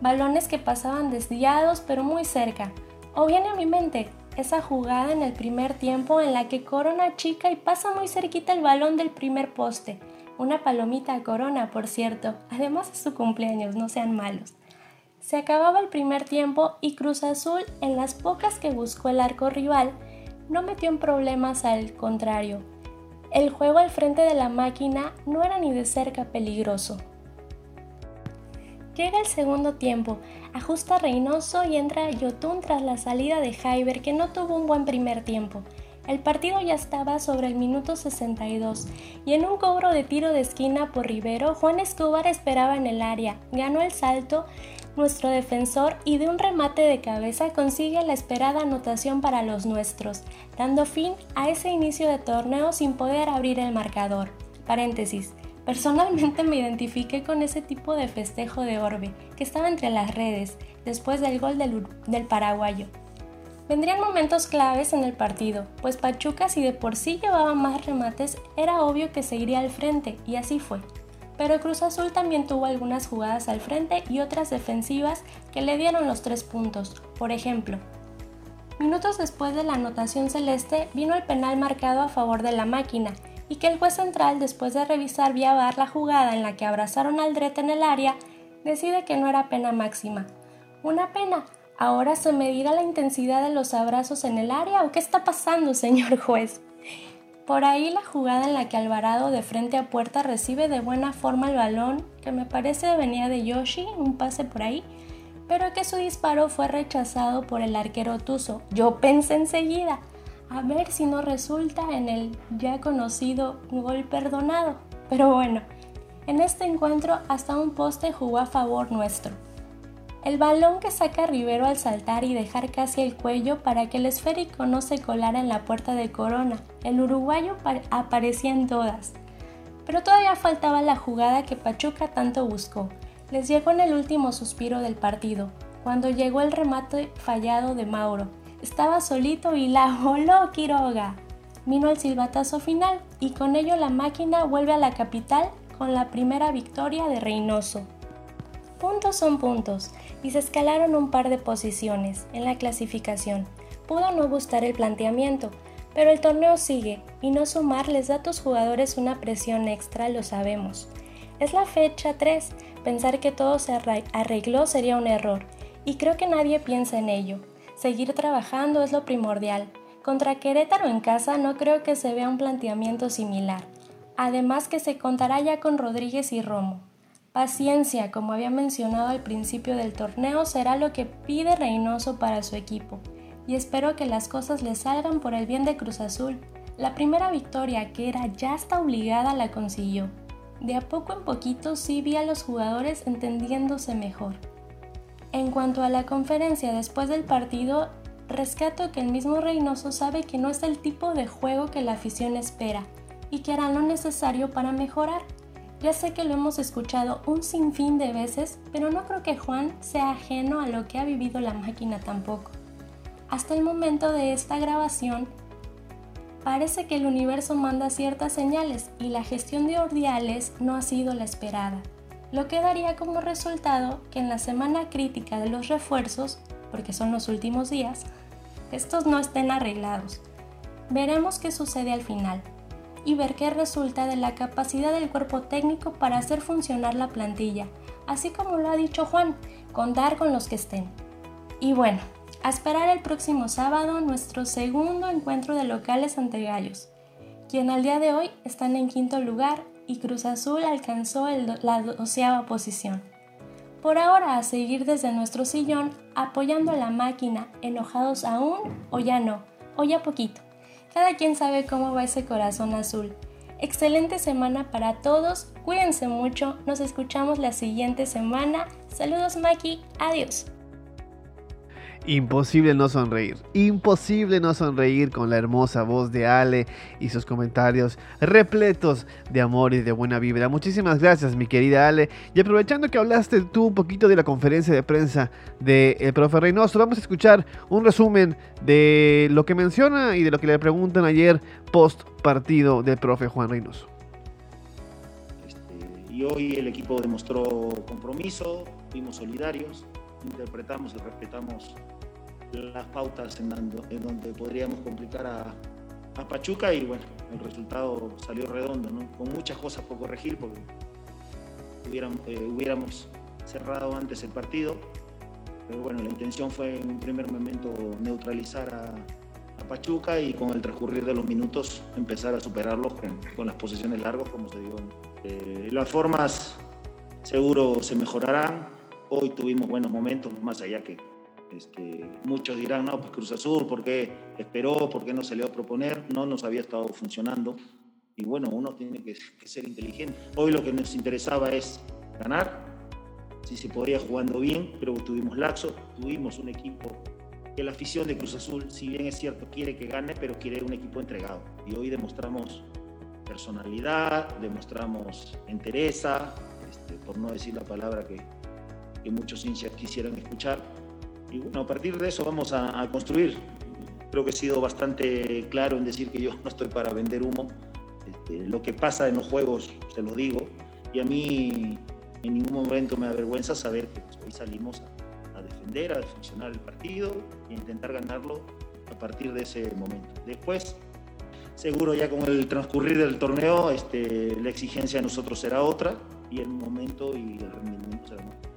Balones que pasaban desviados pero muy cerca, o viene a mi mente esa jugada en el primer tiempo en la que Corona chica y pasa muy cerquita el balón del primer poste. Una palomita Corona, por cierto. Además es su cumpleaños, no sean malos. Se acababa el primer tiempo y Cruz Azul, en las pocas que buscó el arco rival, no metió en problemas al contrario. El juego al frente de la máquina no era ni de cerca peligroso. Llega el segundo tiempo, ajusta Reynoso y entra Yotun tras la salida de Jaiber que no tuvo un buen primer tiempo. El partido ya estaba sobre el minuto 62 y en un cobro de tiro de esquina por Rivero, Juan Escobar esperaba en el área, ganó el salto nuestro defensor y de un remate de cabeza consigue la esperada anotación para los nuestros, dando fin a ese inicio de torneo sin poder abrir el marcador. Personalmente me identifiqué con ese tipo de festejo de orbe que estaba entre las redes después del gol del, del, paraguayo. Vendrían momentos claves en el partido, pues Pachuca si de por sí llevaba más remates era obvio que se iría al frente y así fue. Pero Cruz Azul también tuvo algunas jugadas al frente y otras defensivas que le dieron los tres puntos. Por ejemplo, Minutos después de la anotación celeste vino el penal marcado a favor de la máquina y que el juez central, después de revisar vía bar la jugada en la que abrazaron al Drete en el área, decide que no era pena máxima. Una pena. ¿Ahora se medirá la intensidad de los abrazos en el área o qué está pasando, señor juez? Por ahí la jugada en la que Alvarado de frente a puerta recibe de buena forma el balón, que me parece venía de Yoshi, un pase por ahí, pero que su disparo fue rechazado por el arquero Tuzo. Yo pensé enseguida, a ver si no resulta en el ya conocido gol perdonado. Pero bueno, en este encuentro hasta un poste jugó a favor nuestro. El balón que saca Rivero al saltar y dejar casi el cuello para que el esférico no se colara en la puerta de Corona. El uruguayo aparecía en todas. Pero todavía faltaba la jugada que Pachuca tanto buscó. Les llegó en el último suspiro del partido, cuando llegó el remate fallado de Mauro. Estaba solito y la voló Quiroga. Vino el silbatazo final y con ello la máquina vuelve a la capital con la primera victoria de Reynoso. Puntos son puntos y se escalaron un par de posiciones en la clasificación. Pudo no gustar el planteamiento, pero el torneo sigue y no sumar les da a tus jugadores una presión extra, lo sabemos. Es la fecha 3, pensar que todo se arregló sería un error y creo que nadie piensa en ello. Seguir trabajando es lo primordial. Contra Querétaro en casa no creo que se vea un planteamiento similar. Además que se contará ya con Rodríguez y Romo. Paciencia, como había mencionado al principio del torneo, será lo que pide Reynoso para su equipo. Y espero que las cosas le salgan por el bien de Cruz Azul. La primera victoria, que era ya hasta obligada, la consiguió. De a poco en poquito sí vi a los jugadores entendiéndose mejor. En cuanto a la conferencia después del partido, rescato que el mismo Reynoso sabe que no es el tipo de juego que la afición espera y que hará lo necesario para mejorar. Ya sé que lo hemos escuchado un sinfín de veces, pero no creo que Juan sea ajeno a lo que ha vivido la máquina tampoco. Hasta el momento de esta grabación, parece que el universo manda ciertas señales y la gestión de Ordiales no ha sido la esperada, lo que daría como resultado que en la semana crítica de los refuerzos, porque son los últimos días, estos no estén arreglados. Veremos qué sucede al final y ver qué resulta de la capacidad del cuerpo técnico para hacer funcionar la plantilla, así como lo ha dicho Juan, contar con los que estén. Y bueno, a esperar el próximo sábado nuestro segundo encuentro de locales ante Gallos, quien al día de hoy están en quinto lugar y Cruz Azul alcanzó la doceava posición. Por ahora a seguir desde nuestro sillón apoyando a la máquina, enojados aún o ya no, o ya poquito. Cada quien sabe cómo va ese corazón azul. Excelente semana para todos, cuídense mucho, nos escuchamos la siguiente semana. Saludos Maki, adiós. Imposible no sonreír, imposible no sonreír con la hermosa voz de Ale y sus comentarios repletos de amor y de buena vibra. Muchísimas gracias mi querida Ale. Y aprovechando que hablaste tú un poquito de la conferencia de prensa del profe Reynoso, vamos a escuchar un resumen de lo que menciona y de lo que le preguntan ayer post partido del profe Juan Reynoso. Este, y hoy el equipo demostró compromiso, fuimos solidarios interpretamos y respetamos las pautas en, donde podríamos complicar a, Pachuca y bueno, el resultado salió redondo, con muchas cosas por corregir porque eh, hubiéramos, cerrado antes el partido, pero bueno, la intención fue en un primer momento neutralizar a, Pachuca y con el transcurrir de los minutos empezar a superarlos con, las posiciones largas, como se dijo. Eh, las formas seguro se mejorarán, hoy tuvimos buenos momentos, más allá que este, muchos dirán, no, pues Cruz Azul, ¿por qué esperó? ¿Por qué no se le va a proponer? No nos había estado funcionando. Y bueno, uno tiene que, ser inteligente. Hoy lo que nos interesaba es ganar, si se podía jugando bien, pero tuvimos laxo, tuvimos un equipo que la afición de Cruz Azul, si bien es cierto, quiere que gane, pero quiere un equipo entregado. Y hoy demostramos personalidad, demostramos entereza, este, por no decir la palabra que, que muchos hinchas quisieran escuchar. Y bueno, a partir de eso vamos a, construir. Creo que he sido bastante claro en decir que yo no estoy para vender humo. Este, lo que pasa en los juegos, se lo digo, y a mí en ningún momento me avergüenza saber que hoy salimos a, defender, a funcionar el partido e intentar ganarlo a partir de ese momento. Después, seguro ya con el transcurrir del torneo, este, la exigencia a nosotros será otra y el momento y el rendimiento será otro.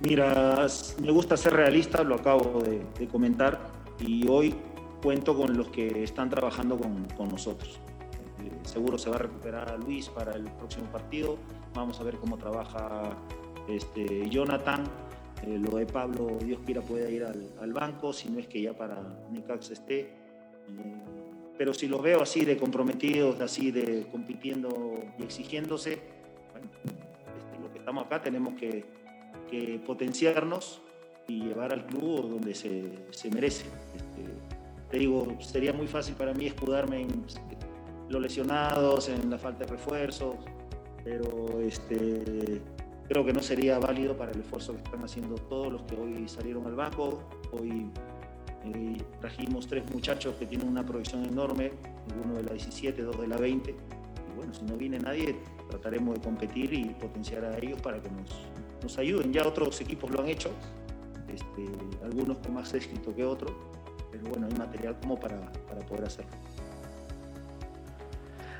Mira, me gusta ser realista, lo acabo de, de comentar, y hoy cuento con los que están trabajando con, con nosotros. Eh, seguro se va a recuperar a Luis para el próximo partido. Vamos a ver cómo trabaja este, Jonathan. Eh, lo de Pablo, Dios quiera, pueda ir al, al, banco, si no es que ya para Nicax esté. Eh, pero si los veo así de comprometidos, así de compitiendo y exigiéndose, bueno, este, lo que estamos acá tenemos que, potenciarnos y llevar al club donde se, se merece. Este, te digo, sería muy fácil para mí escudarme en los lesionados, en la falta de refuerzos, pero este, creo que no sería válido para el esfuerzo que están haciendo todos los que hoy salieron al banco. Hoy eh, trajimos tres muchachos que tienen una proyección enorme, uno de la 17, dos de la 20. Y bueno, si no viene nadie, trataremos de competir y potenciar a ellos para que nos, nos ayuden. Ya otros equipos lo han hecho, este, algunos con más éxito que otros, pero bueno, hay material como para, para poder hacerlo.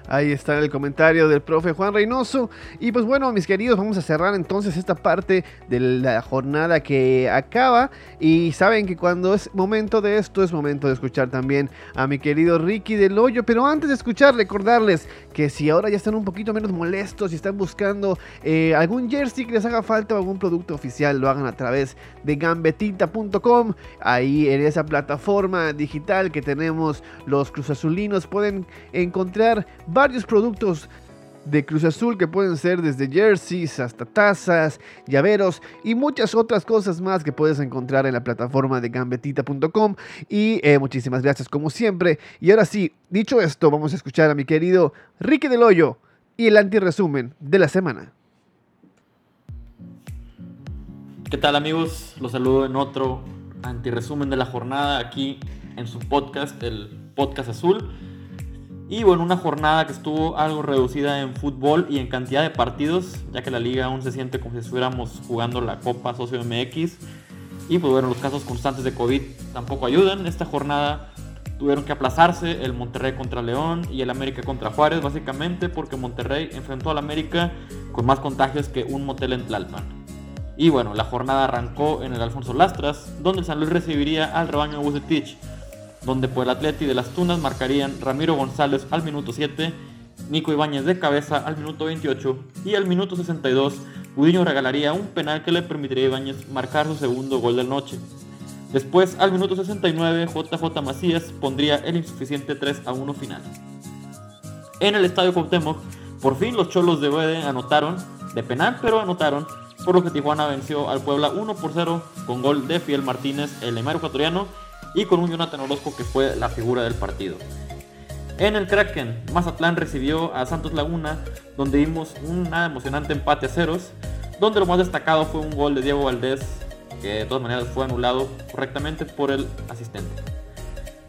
Ahí está el comentario del profe Juan Reynoso. Y pues bueno, mis queridos, vamos a cerrar entonces esta parte de la jornada que acaba. Y saben que cuando es momento de esto, es momento de escuchar también a mi querido Ricky del Hoyo. Pero antes de escuchar, recordarles que si ahora ya están un poquito menos molestos y están buscando eh, algún jersey que les haga falta o algún producto oficial, lo hagan a través de gambetita.com. Ahí en esa plataforma digital que tenemos los cruzazulinos pueden encontrar varios productos de Cruz Azul que pueden ser desde jerseys hasta tazas, llaveros y muchas otras cosas más que puedes encontrar en la plataforma de gambetita.com. Y eh, muchísimas gracias como siempre. Y ahora sí, dicho esto, vamos a escuchar a mi querido Ricky del Hoyo y el antiresumen de la semana. ¿Qué tal amigos? Los saludo en otro antiresumen de la jornada aquí en su podcast, el Podcast Azul. Y bueno, una jornada que estuvo algo reducida en fútbol y en cantidad de partidos, ya que la liga aún se siente como si estuviéramos jugando la Copa Socio MX. Y pues bueno, los casos constantes de COVID tampoco ayudan. Esta jornada tuvieron que aplazarse el Monterrey contra León y el América contra Juárez, básicamente porque Monterrey enfrentó al América con más contagios que un motel en Tlalpan. Y bueno, la jornada arrancó en el Alfonso Lastras, donde San Luis recibiría al rebaño de Bucetich donde por el Atleti de las Tunas marcarían Ramiro González al minuto 7, Nico Ibáñez de cabeza al minuto 28 y al minuto 62 Udiño regalaría un penal que le permitiría a Ibáñez marcar su segundo gol de la noche. Después, al minuto 69, JJ Macías pondría el insuficiente 3 a 1 final. En el estadio Cuauhtémoc, por fin los cholos de Bede anotaron, de penal pero anotaron, por lo que Tijuana venció al Puebla 1 por 0 con gol de Fiel Martínez, el lemar ecuatoriano, y con un Jonathan Orozco que fue la figura del partido. En el Kraken, Mazatlán recibió a Santos Laguna, donde vimos un emocionante empate a ceros, donde lo más destacado fue un gol de Diego Valdés, que de todas maneras fue anulado correctamente por el asistente.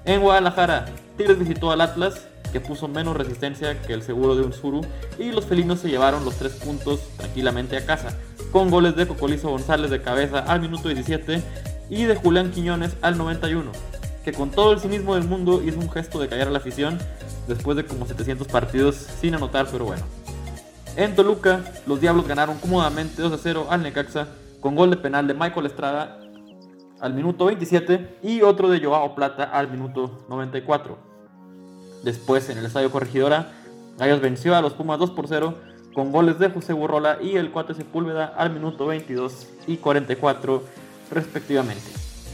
En Guadalajara, Tigres visitó al Atlas, que puso menos resistencia que el seguro de un Suru, y los felinos se llevaron los tres puntos tranquilamente a casa, con goles de Cocolizo González de cabeza al minuto 17 y de Julián Quiñones al 91, que con todo el cinismo del mundo hizo un gesto de callar a la afición después de como 700 partidos sin anotar, pero bueno. En Toluca, los Diablos ganaron cómodamente 2 a 0 al Necaxa con gol de penal de Michael Estrada al minuto 27 y otro de Joao Plata al minuto 94. Después, en el Estadio Corregidora, Gallos venció a los Pumas 2 por 0 con goles de José Burrola y el 4 Sepúlveda al minuto 22 y 44 respectivamente.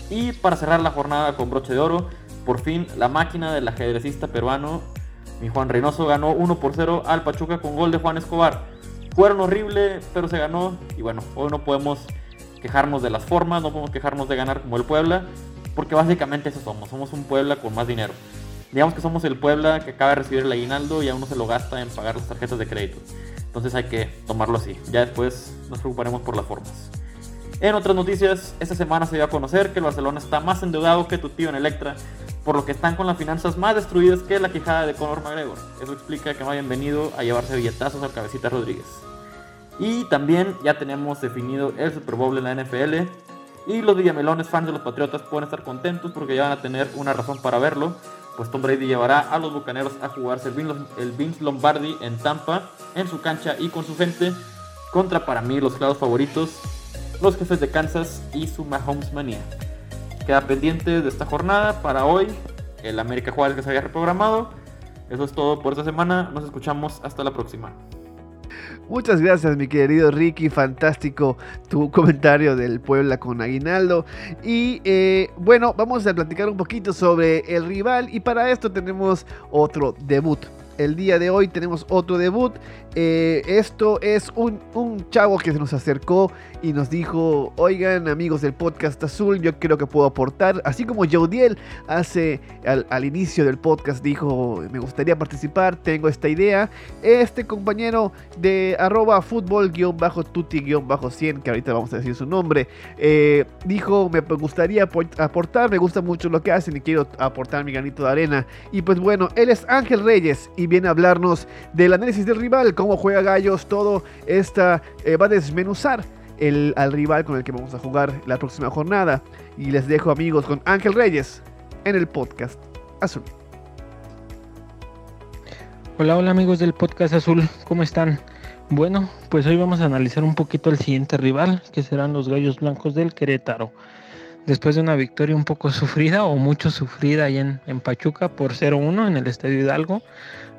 Y para cerrar la jornada con broche de oro, por fin la máquina del ajedrecista peruano, mi Juan Reynoso, ganó 1 por 0 al Pachuca con gol de Juan Escobar. Fueron horrible, pero se ganó. Y bueno, hoy no podemos quejarnos de las formas, no podemos quejarnos de ganar como el Puebla, porque básicamente eso somos, somos un Puebla con más dinero. Digamos que somos el Puebla que acaba de recibir el aguinaldo y aún no se lo gasta en pagar las tarjetas de crédito. Entonces hay que tomarlo así. Ya después nos preocuparemos por las formas. En otras noticias, esta semana se dio a conocer que el Barcelona está más endeudado que tu tío en Electra, por lo que están con las finanzas más destruidas que la quijada de Conor McGregor. Eso explica que no hayan venido a llevarse billetazos al cabecita Rodríguez. Y también ya tenemos definido el Super Bowl en la NFL. Y los Villamelones, fans de los Patriotas, pueden estar contentos porque ya van a tener una razón para verlo. Pues Tom Brady llevará a los Bucaneros a jugarse el Vince Lombardi en Tampa, en su cancha y con su gente, contra para mí los claros favoritos, los jefes de Kansas y su Mahomes manía. Queda pendiente de esta jornada para hoy, el América Juárez que se había reprogramado. Eso es todo por esta semana, nos escuchamos hasta la próxima. Muchas gracias, mi querido Ricky. Fantástico tu comentario del Puebla con Aguinaldo. Y eh, bueno, vamos a platicar un poquito sobre el rival. Y para esto tenemos otro debut. El día de hoy tenemos otro debut eh, esto es un, chavo que se nos acercó y nos dijo, oigan amigos del podcast azul, yo creo que puedo aportar, así como Jodiel hace al, inicio del podcast dijo, me gustaría participar, tengo esta idea. Este compañero de arroba fútbol-tuti-100, que ahorita vamos a decir su nombre, eh, dijo, me gustaría aportar, me gusta mucho lo que hacen y quiero aportar mi granito de arena. Y pues bueno, él es Ángel Reyes viene a hablarnos del análisis del rival cómo juega Gallos, todo esta eh, va a desmenuzar el, al rival con el que vamos a jugar la próxima jornada. Y les dejo amigos con Ángel Reyes en el podcast Azul. Hola, hola amigos del podcast Azul, ¿cómo están? Bueno, pues hoy vamos a analizar un poquito el siguiente rival, que serán los Gallos Blancos del Querétaro. Después de una victoria un poco sufrida o mucho sufrida ahí en, en Pachuca por 0-1 en el Estadio Hidalgo,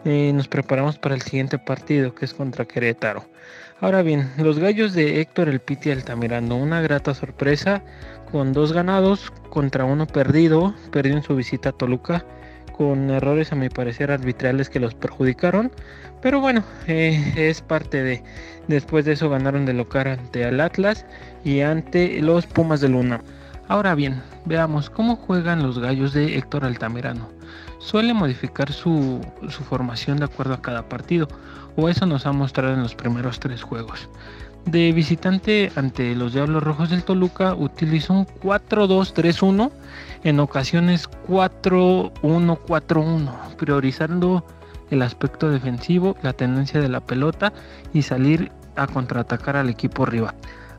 eh, nos preparamos para el siguiente partido que es contra Querétaro. Ahora bien, los gallos de Héctor El Piti Altamirano, una grata sorpresa con dos ganados contra uno perdido, perdió en su visita a Toluca con errores a mi parecer arbitrales que los perjudicaron, pero bueno, eh, es parte de. Después de eso ganaron de local ante el Atlas y ante los Pumas de Luna. Ahora bien, veamos cómo juegan los gallos de Héctor Altamirano suele modificar su, formación de acuerdo a cada partido, o eso nos ha mostrado en los primeros tres juegos. De visitante ante los Diablos Rojos del Toluca utilizó un 4-2-3-1, en ocasiones 4-1-4-1, priorizando el aspecto defensivo, la tendencia de la pelota y salir a contraatacar al equipo rival.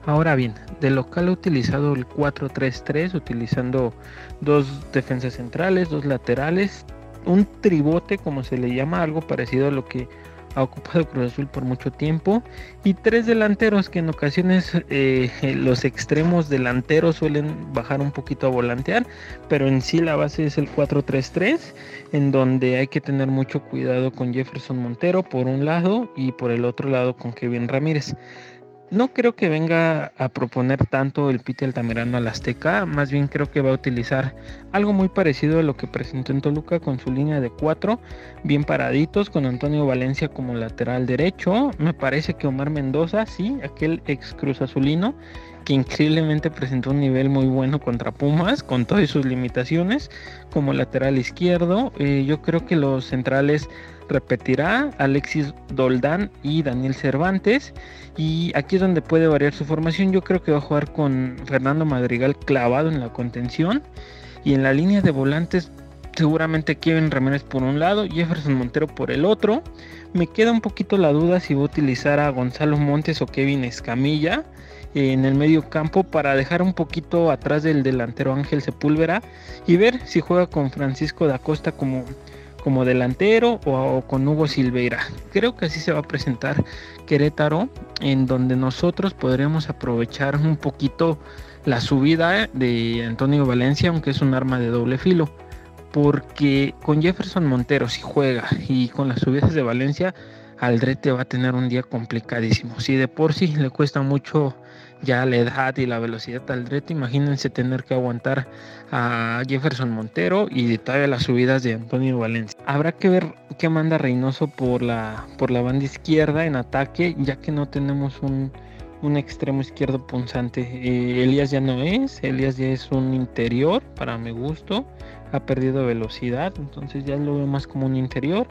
Ahora bien, de local ha utilizado el 4-3-3, utilizando dos defensas centrales, dos laterales, un tribote, como se le llama, algo parecido a lo que ha ocupado Cruz Azul por mucho tiempo, y tres delanteros que en ocasiones eh, los extremos delanteros suelen bajar un poquito a volantear, pero en sí la base es el 4-3-3, en donde hay que tener mucho cuidado con Jefferson Montero por un lado y por el otro lado con Kevin Ramírez. No creo que venga a proponer tanto el Pite Altamirano al Azteca, más bien creo que va a utilizar algo muy parecido a lo que presentó en Toluca con su línea de cuatro, bien paraditos, con Antonio Valencia como lateral derecho. Me parece que Omar Mendoza, sí, aquel ex Cruz Azulino, que increíblemente presentó un nivel muy bueno contra Pumas, con todas sus limitaciones, como lateral izquierdo. Eh, yo creo que los centrales repetirá Alexis Doldán y Daniel Cervantes. Y aquí es donde puede variar su formación. Yo creo que va a jugar con Fernando Madrigal clavado en la contención. Y en la línea de volantes, seguramente Kevin Ramírez por un lado, Jefferson Montero por el otro. Me queda un poquito la duda si va a utilizar a Gonzalo Montes o Kevin Escamilla en el medio campo para dejar un poquito atrás del delantero Ángel Sepúlveda y ver si juega con Francisco da Costa como como delantero o, con Hugo Silveira. Creo que así se va a presentar Querétaro, en donde nosotros podremos aprovechar un poquito la subida de Antonio Valencia, aunque es un arma de doble filo. Porque con Jefferson Montero, si juega, y con las subidas de Valencia, Aldrete va a tener un día complicadísimo. Si de por sí le cuesta mucho ya la edad y la velocidad al reto, imagínense tener que aguantar a Jefferson Montero y todavía las subidas de Antonio Valencia. Habrá que ver qué manda Reynoso por la, por la banda izquierda en ataque, ya que no tenemos un, un extremo izquierdo punzante. Eh, Elías ya no es, Elías ya es un interior para mi gusto, ha perdido velocidad, entonces ya lo veo más como un interior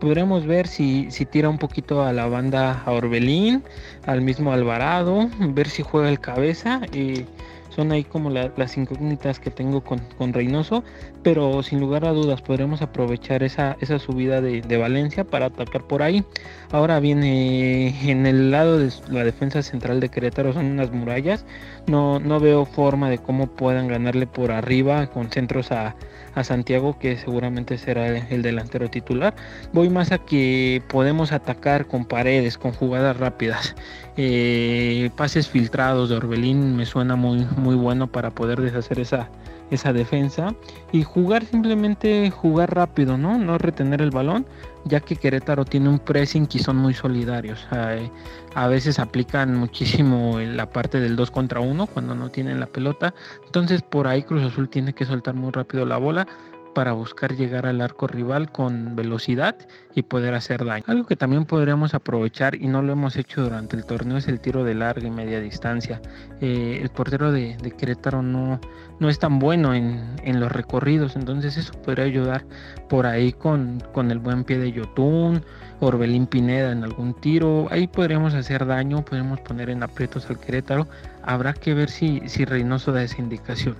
podremos ver si, si tira un poquito a la banda a Orbelín, al mismo Alvarado, ver si juega el cabeza. y Son ahí como las incógnitas que tengo con, con, Reynoso, pero sin lugar a dudas podremos aprovechar esa, esa subida de, de Valencia para atacar por ahí. Ahora viene en el lado de la defensa central de Querétaro son unas murallas. No, no veo forma de cómo puedan ganarle por arriba con centros a, a Santiago, que seguramente será el, delantero titular. Voy más a que podemos atacar con paredes, con jugadas rápidas. Eh, pases filtrados de Orbelín me suena muy, muy bueno para poder deshacer esa, esa defensa y jugar simplemente jugar rápido, ¿no? No retener el balón, ya que Querétaro tiene un pressing y son muy solidarios. Eh, a veces aplican muchísimo la parte del 2 contra 1 cuando no tienen la pelota. Entonces por ahí Cruz Azul tiene que soltar muy rápido la bola para buscar llegar al arco rival con velocidad y poder hacer daño. Algo que también podríamos aprovechar y no lo hemos hecho durante el torneo es el tiro de larga y media distancia. Eh, el portero de, Querétaro no, no es tan bueno en, los recorridos, entonces eso podría ayudar por ahí con, con el buen pie de Yotun, Orbelín Pineda en algún tiro. Ahí podríamos hacer daño, podemos poner en aprietos al Querétaro. Habrá que ver si, si Reynoso da esa indicación.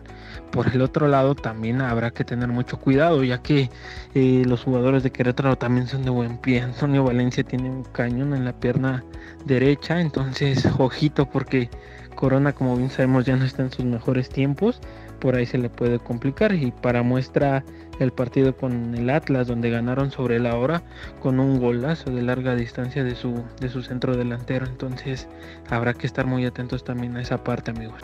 Por el otro lado también habrá que tener mucho cuidado ya que eh, los jugadores de Querétaro también son de buen pie. Antonio Valencia tiene un cañón en la pierna derecha, entonces ojito porque Corona como bien sabemos ya no está en sus mejores tiempos. Por ahí se le puede complicar y para muestra el partido con el Atlas donde ganaron sobre la hora con un golazo de larga distancia de su, de su centro delantero. Entonces habrá que estar muy atentos también a esa parte amigos.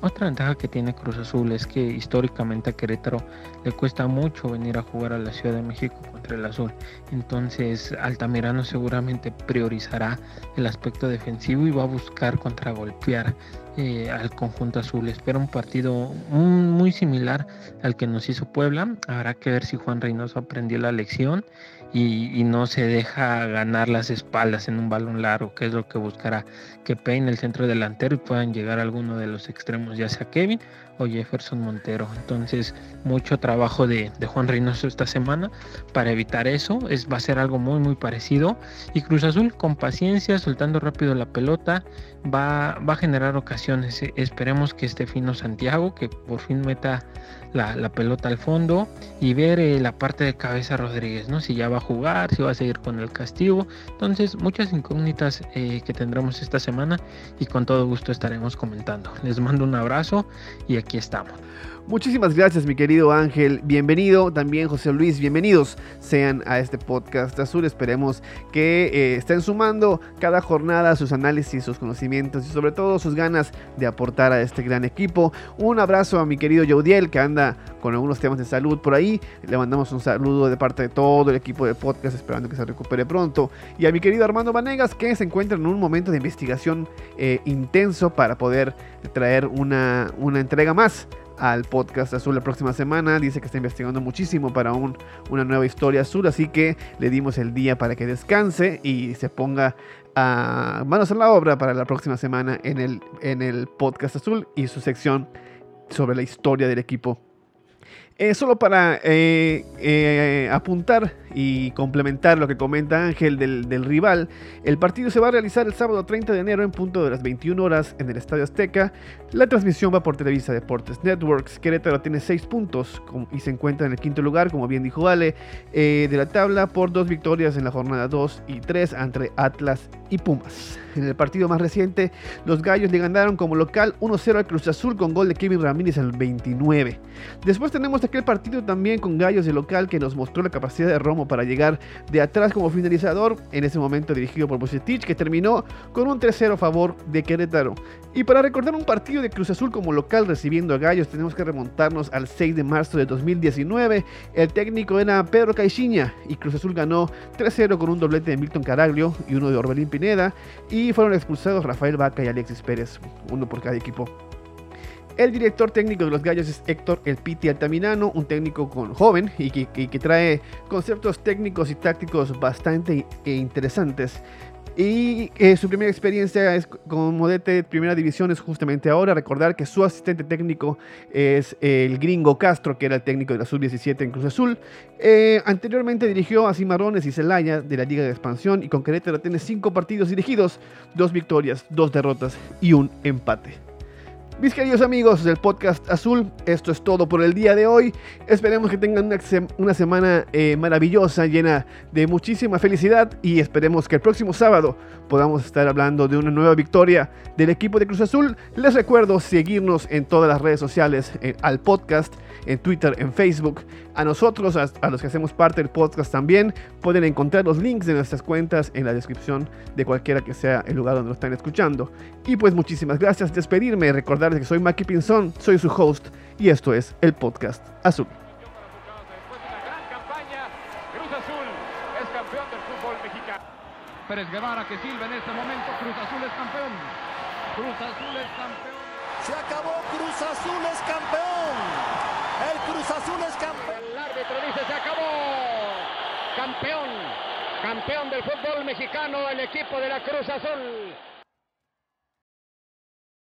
Otra ventaja que tiene Cruz Azul es que históricamente a Querétaro le cuesta mucho venir a jugar a la Ciudad de México contra el Azul. Entonces Altamirano seguramente priorizará el aspecto defensivo y va a buscar contragolpear eh, al conjunto azul. Espera un partido muy similar al que nos hizo Puebla. Habrá que ver si Juan Reynoso aprendió la lección y, no se deja ganar las espaldas en un balón largo, que es lo que buscará que peine el centro delantero y puedan llegar a alguno de los extremos, ya sea Kevin o Jefferson Montero. Entonces, mucho trabajo de, Juan Reynoso esta semana para evitar eso. Es, va a ser algo muy, muy parecido. Y Cruz Azul, con paciencia, soltando rápido la pelota, va, va a generar ocasiones. Esperemos que esté fino Santiago, que por fin meta la, pelota al fondo y ver eh, la parte de cabeza Rodríguez, ¿no? Si ya va a jugar, si va a seguir con el castigo. Entonces, muchas incógnitas eh, que tendremos esta semana y con todo gusto estaremos comentando. Les mando un abrazo y aquí estamos. Muchísimas gracias, mi querido Ángel. Bienvenido también, José Luis. Bienvenidos sean a este podcast azul. Esperemos que eh, estén sumando cada jornada sus análisis, sus conocimientos y sobre todo sus ganas de aportar a este gran equipo. Un abrazo a mi querido Yaudiel que anda con algunos temas de salud por ahí. Le mandamos un saludo de parte de todo el equipo de podcast, esperando que se recupere pronto. Y a mi querido Armando Vanegas, que se encuentra en un momento de investigación eh, intenso para poder traer una, una entrega más al podcast azul la próxima semana. Dice que está investigando muchísimo para un, una nueva historia azul, así que le dimos el día para que descanse y se ponga a manos a la obra para la próxima semana en el, en el podcast azul y su sección sobre la historia del equipo eh, solo para eh, eh, apuntar y complementar lo que comenta Ángel del, rival, el partido se va a realizar el sábado 30 de enero en punto de las 21 horas en el Estadio Azteca. La transmisión va por Televisa Deportes Networks. Querétaro tiene 6 puntos y se encuentra en el quinto lugar, como bien dijo Ale, de la tabla por dos victorias en la jornada 2 y 3 entre Atlas y Pumas. En el partido más reciente, los Gallos le ganaron como local 1-0 al Cruz Azul con gol de Kevin Ramírez al 29. Después tenemos aquel partido también con Gallos de local que nos mostró la capacidad de Romo para llegar de atrás como finalizador, en ese momento dirigido por Bucetich, que terminó con un 3-0 a favor de Querétaro. Y para recordar un partido de Cruz Azul como local recibiendo a Gallos, tenemos que remontarnos al 6 de marzo de 2019. El técnico era Pedro Caixinha y Cruz Azul ganó 3-0 con un doblete de Milton Caraglio y uno de Orbelín Pineda. Y fueron expulsados Rafael Vaca y Alexis Pérez, uno por cada equipo. El director técnico de los Gallos es Héctor El Piti Altamirano, un técnico con, joven y que, trae conceptos técnicos y tácticos bastante interesantes Y eh, su primera experiencia es como DT Primera División es justamente ahora. Recordar que su asistente técnico es el gringo Castro, que era el técnico de la Sub-17 en Cruz Azul. Eh, anteriormente dirigió a Cimarrones y Celaya de la Liga de Expansión y con Querétaro tiene cinco partidos dirigidos, dos victorias, dos derrotas y un empate. Mis queridos amigos del podcast Azul, esto es todo por el día de hoy. Esperemos que tengan una, semana eh, maravillosa, llena de muchísima felicidad y esperemos que el próximo sábado podamos estar hablando de una nueva victoria del equipo de Cruz Azul. Les recuerdo seguirnos en todas las redes sociales, eh, al podcast, en Twitter, en Facebook. A nosotros, a, los que hacemos parte del podcast también, pueden encontrar los links de nuestras cuentas en la descripción de cualquiera que sea el lugar donde lo están escuchando. Y pues muchísimas gracias, despedirme, recordarles que soy Maki Pinzón, soy su host y esto es el podcast Azul es campeón. Se acabó. Cruz Azul es campeón. El Cruz Azul es campeón. El árbitro dice se acabó. Campeón. Campeón del fútbol mexicano el equipo de la Cruz Azul.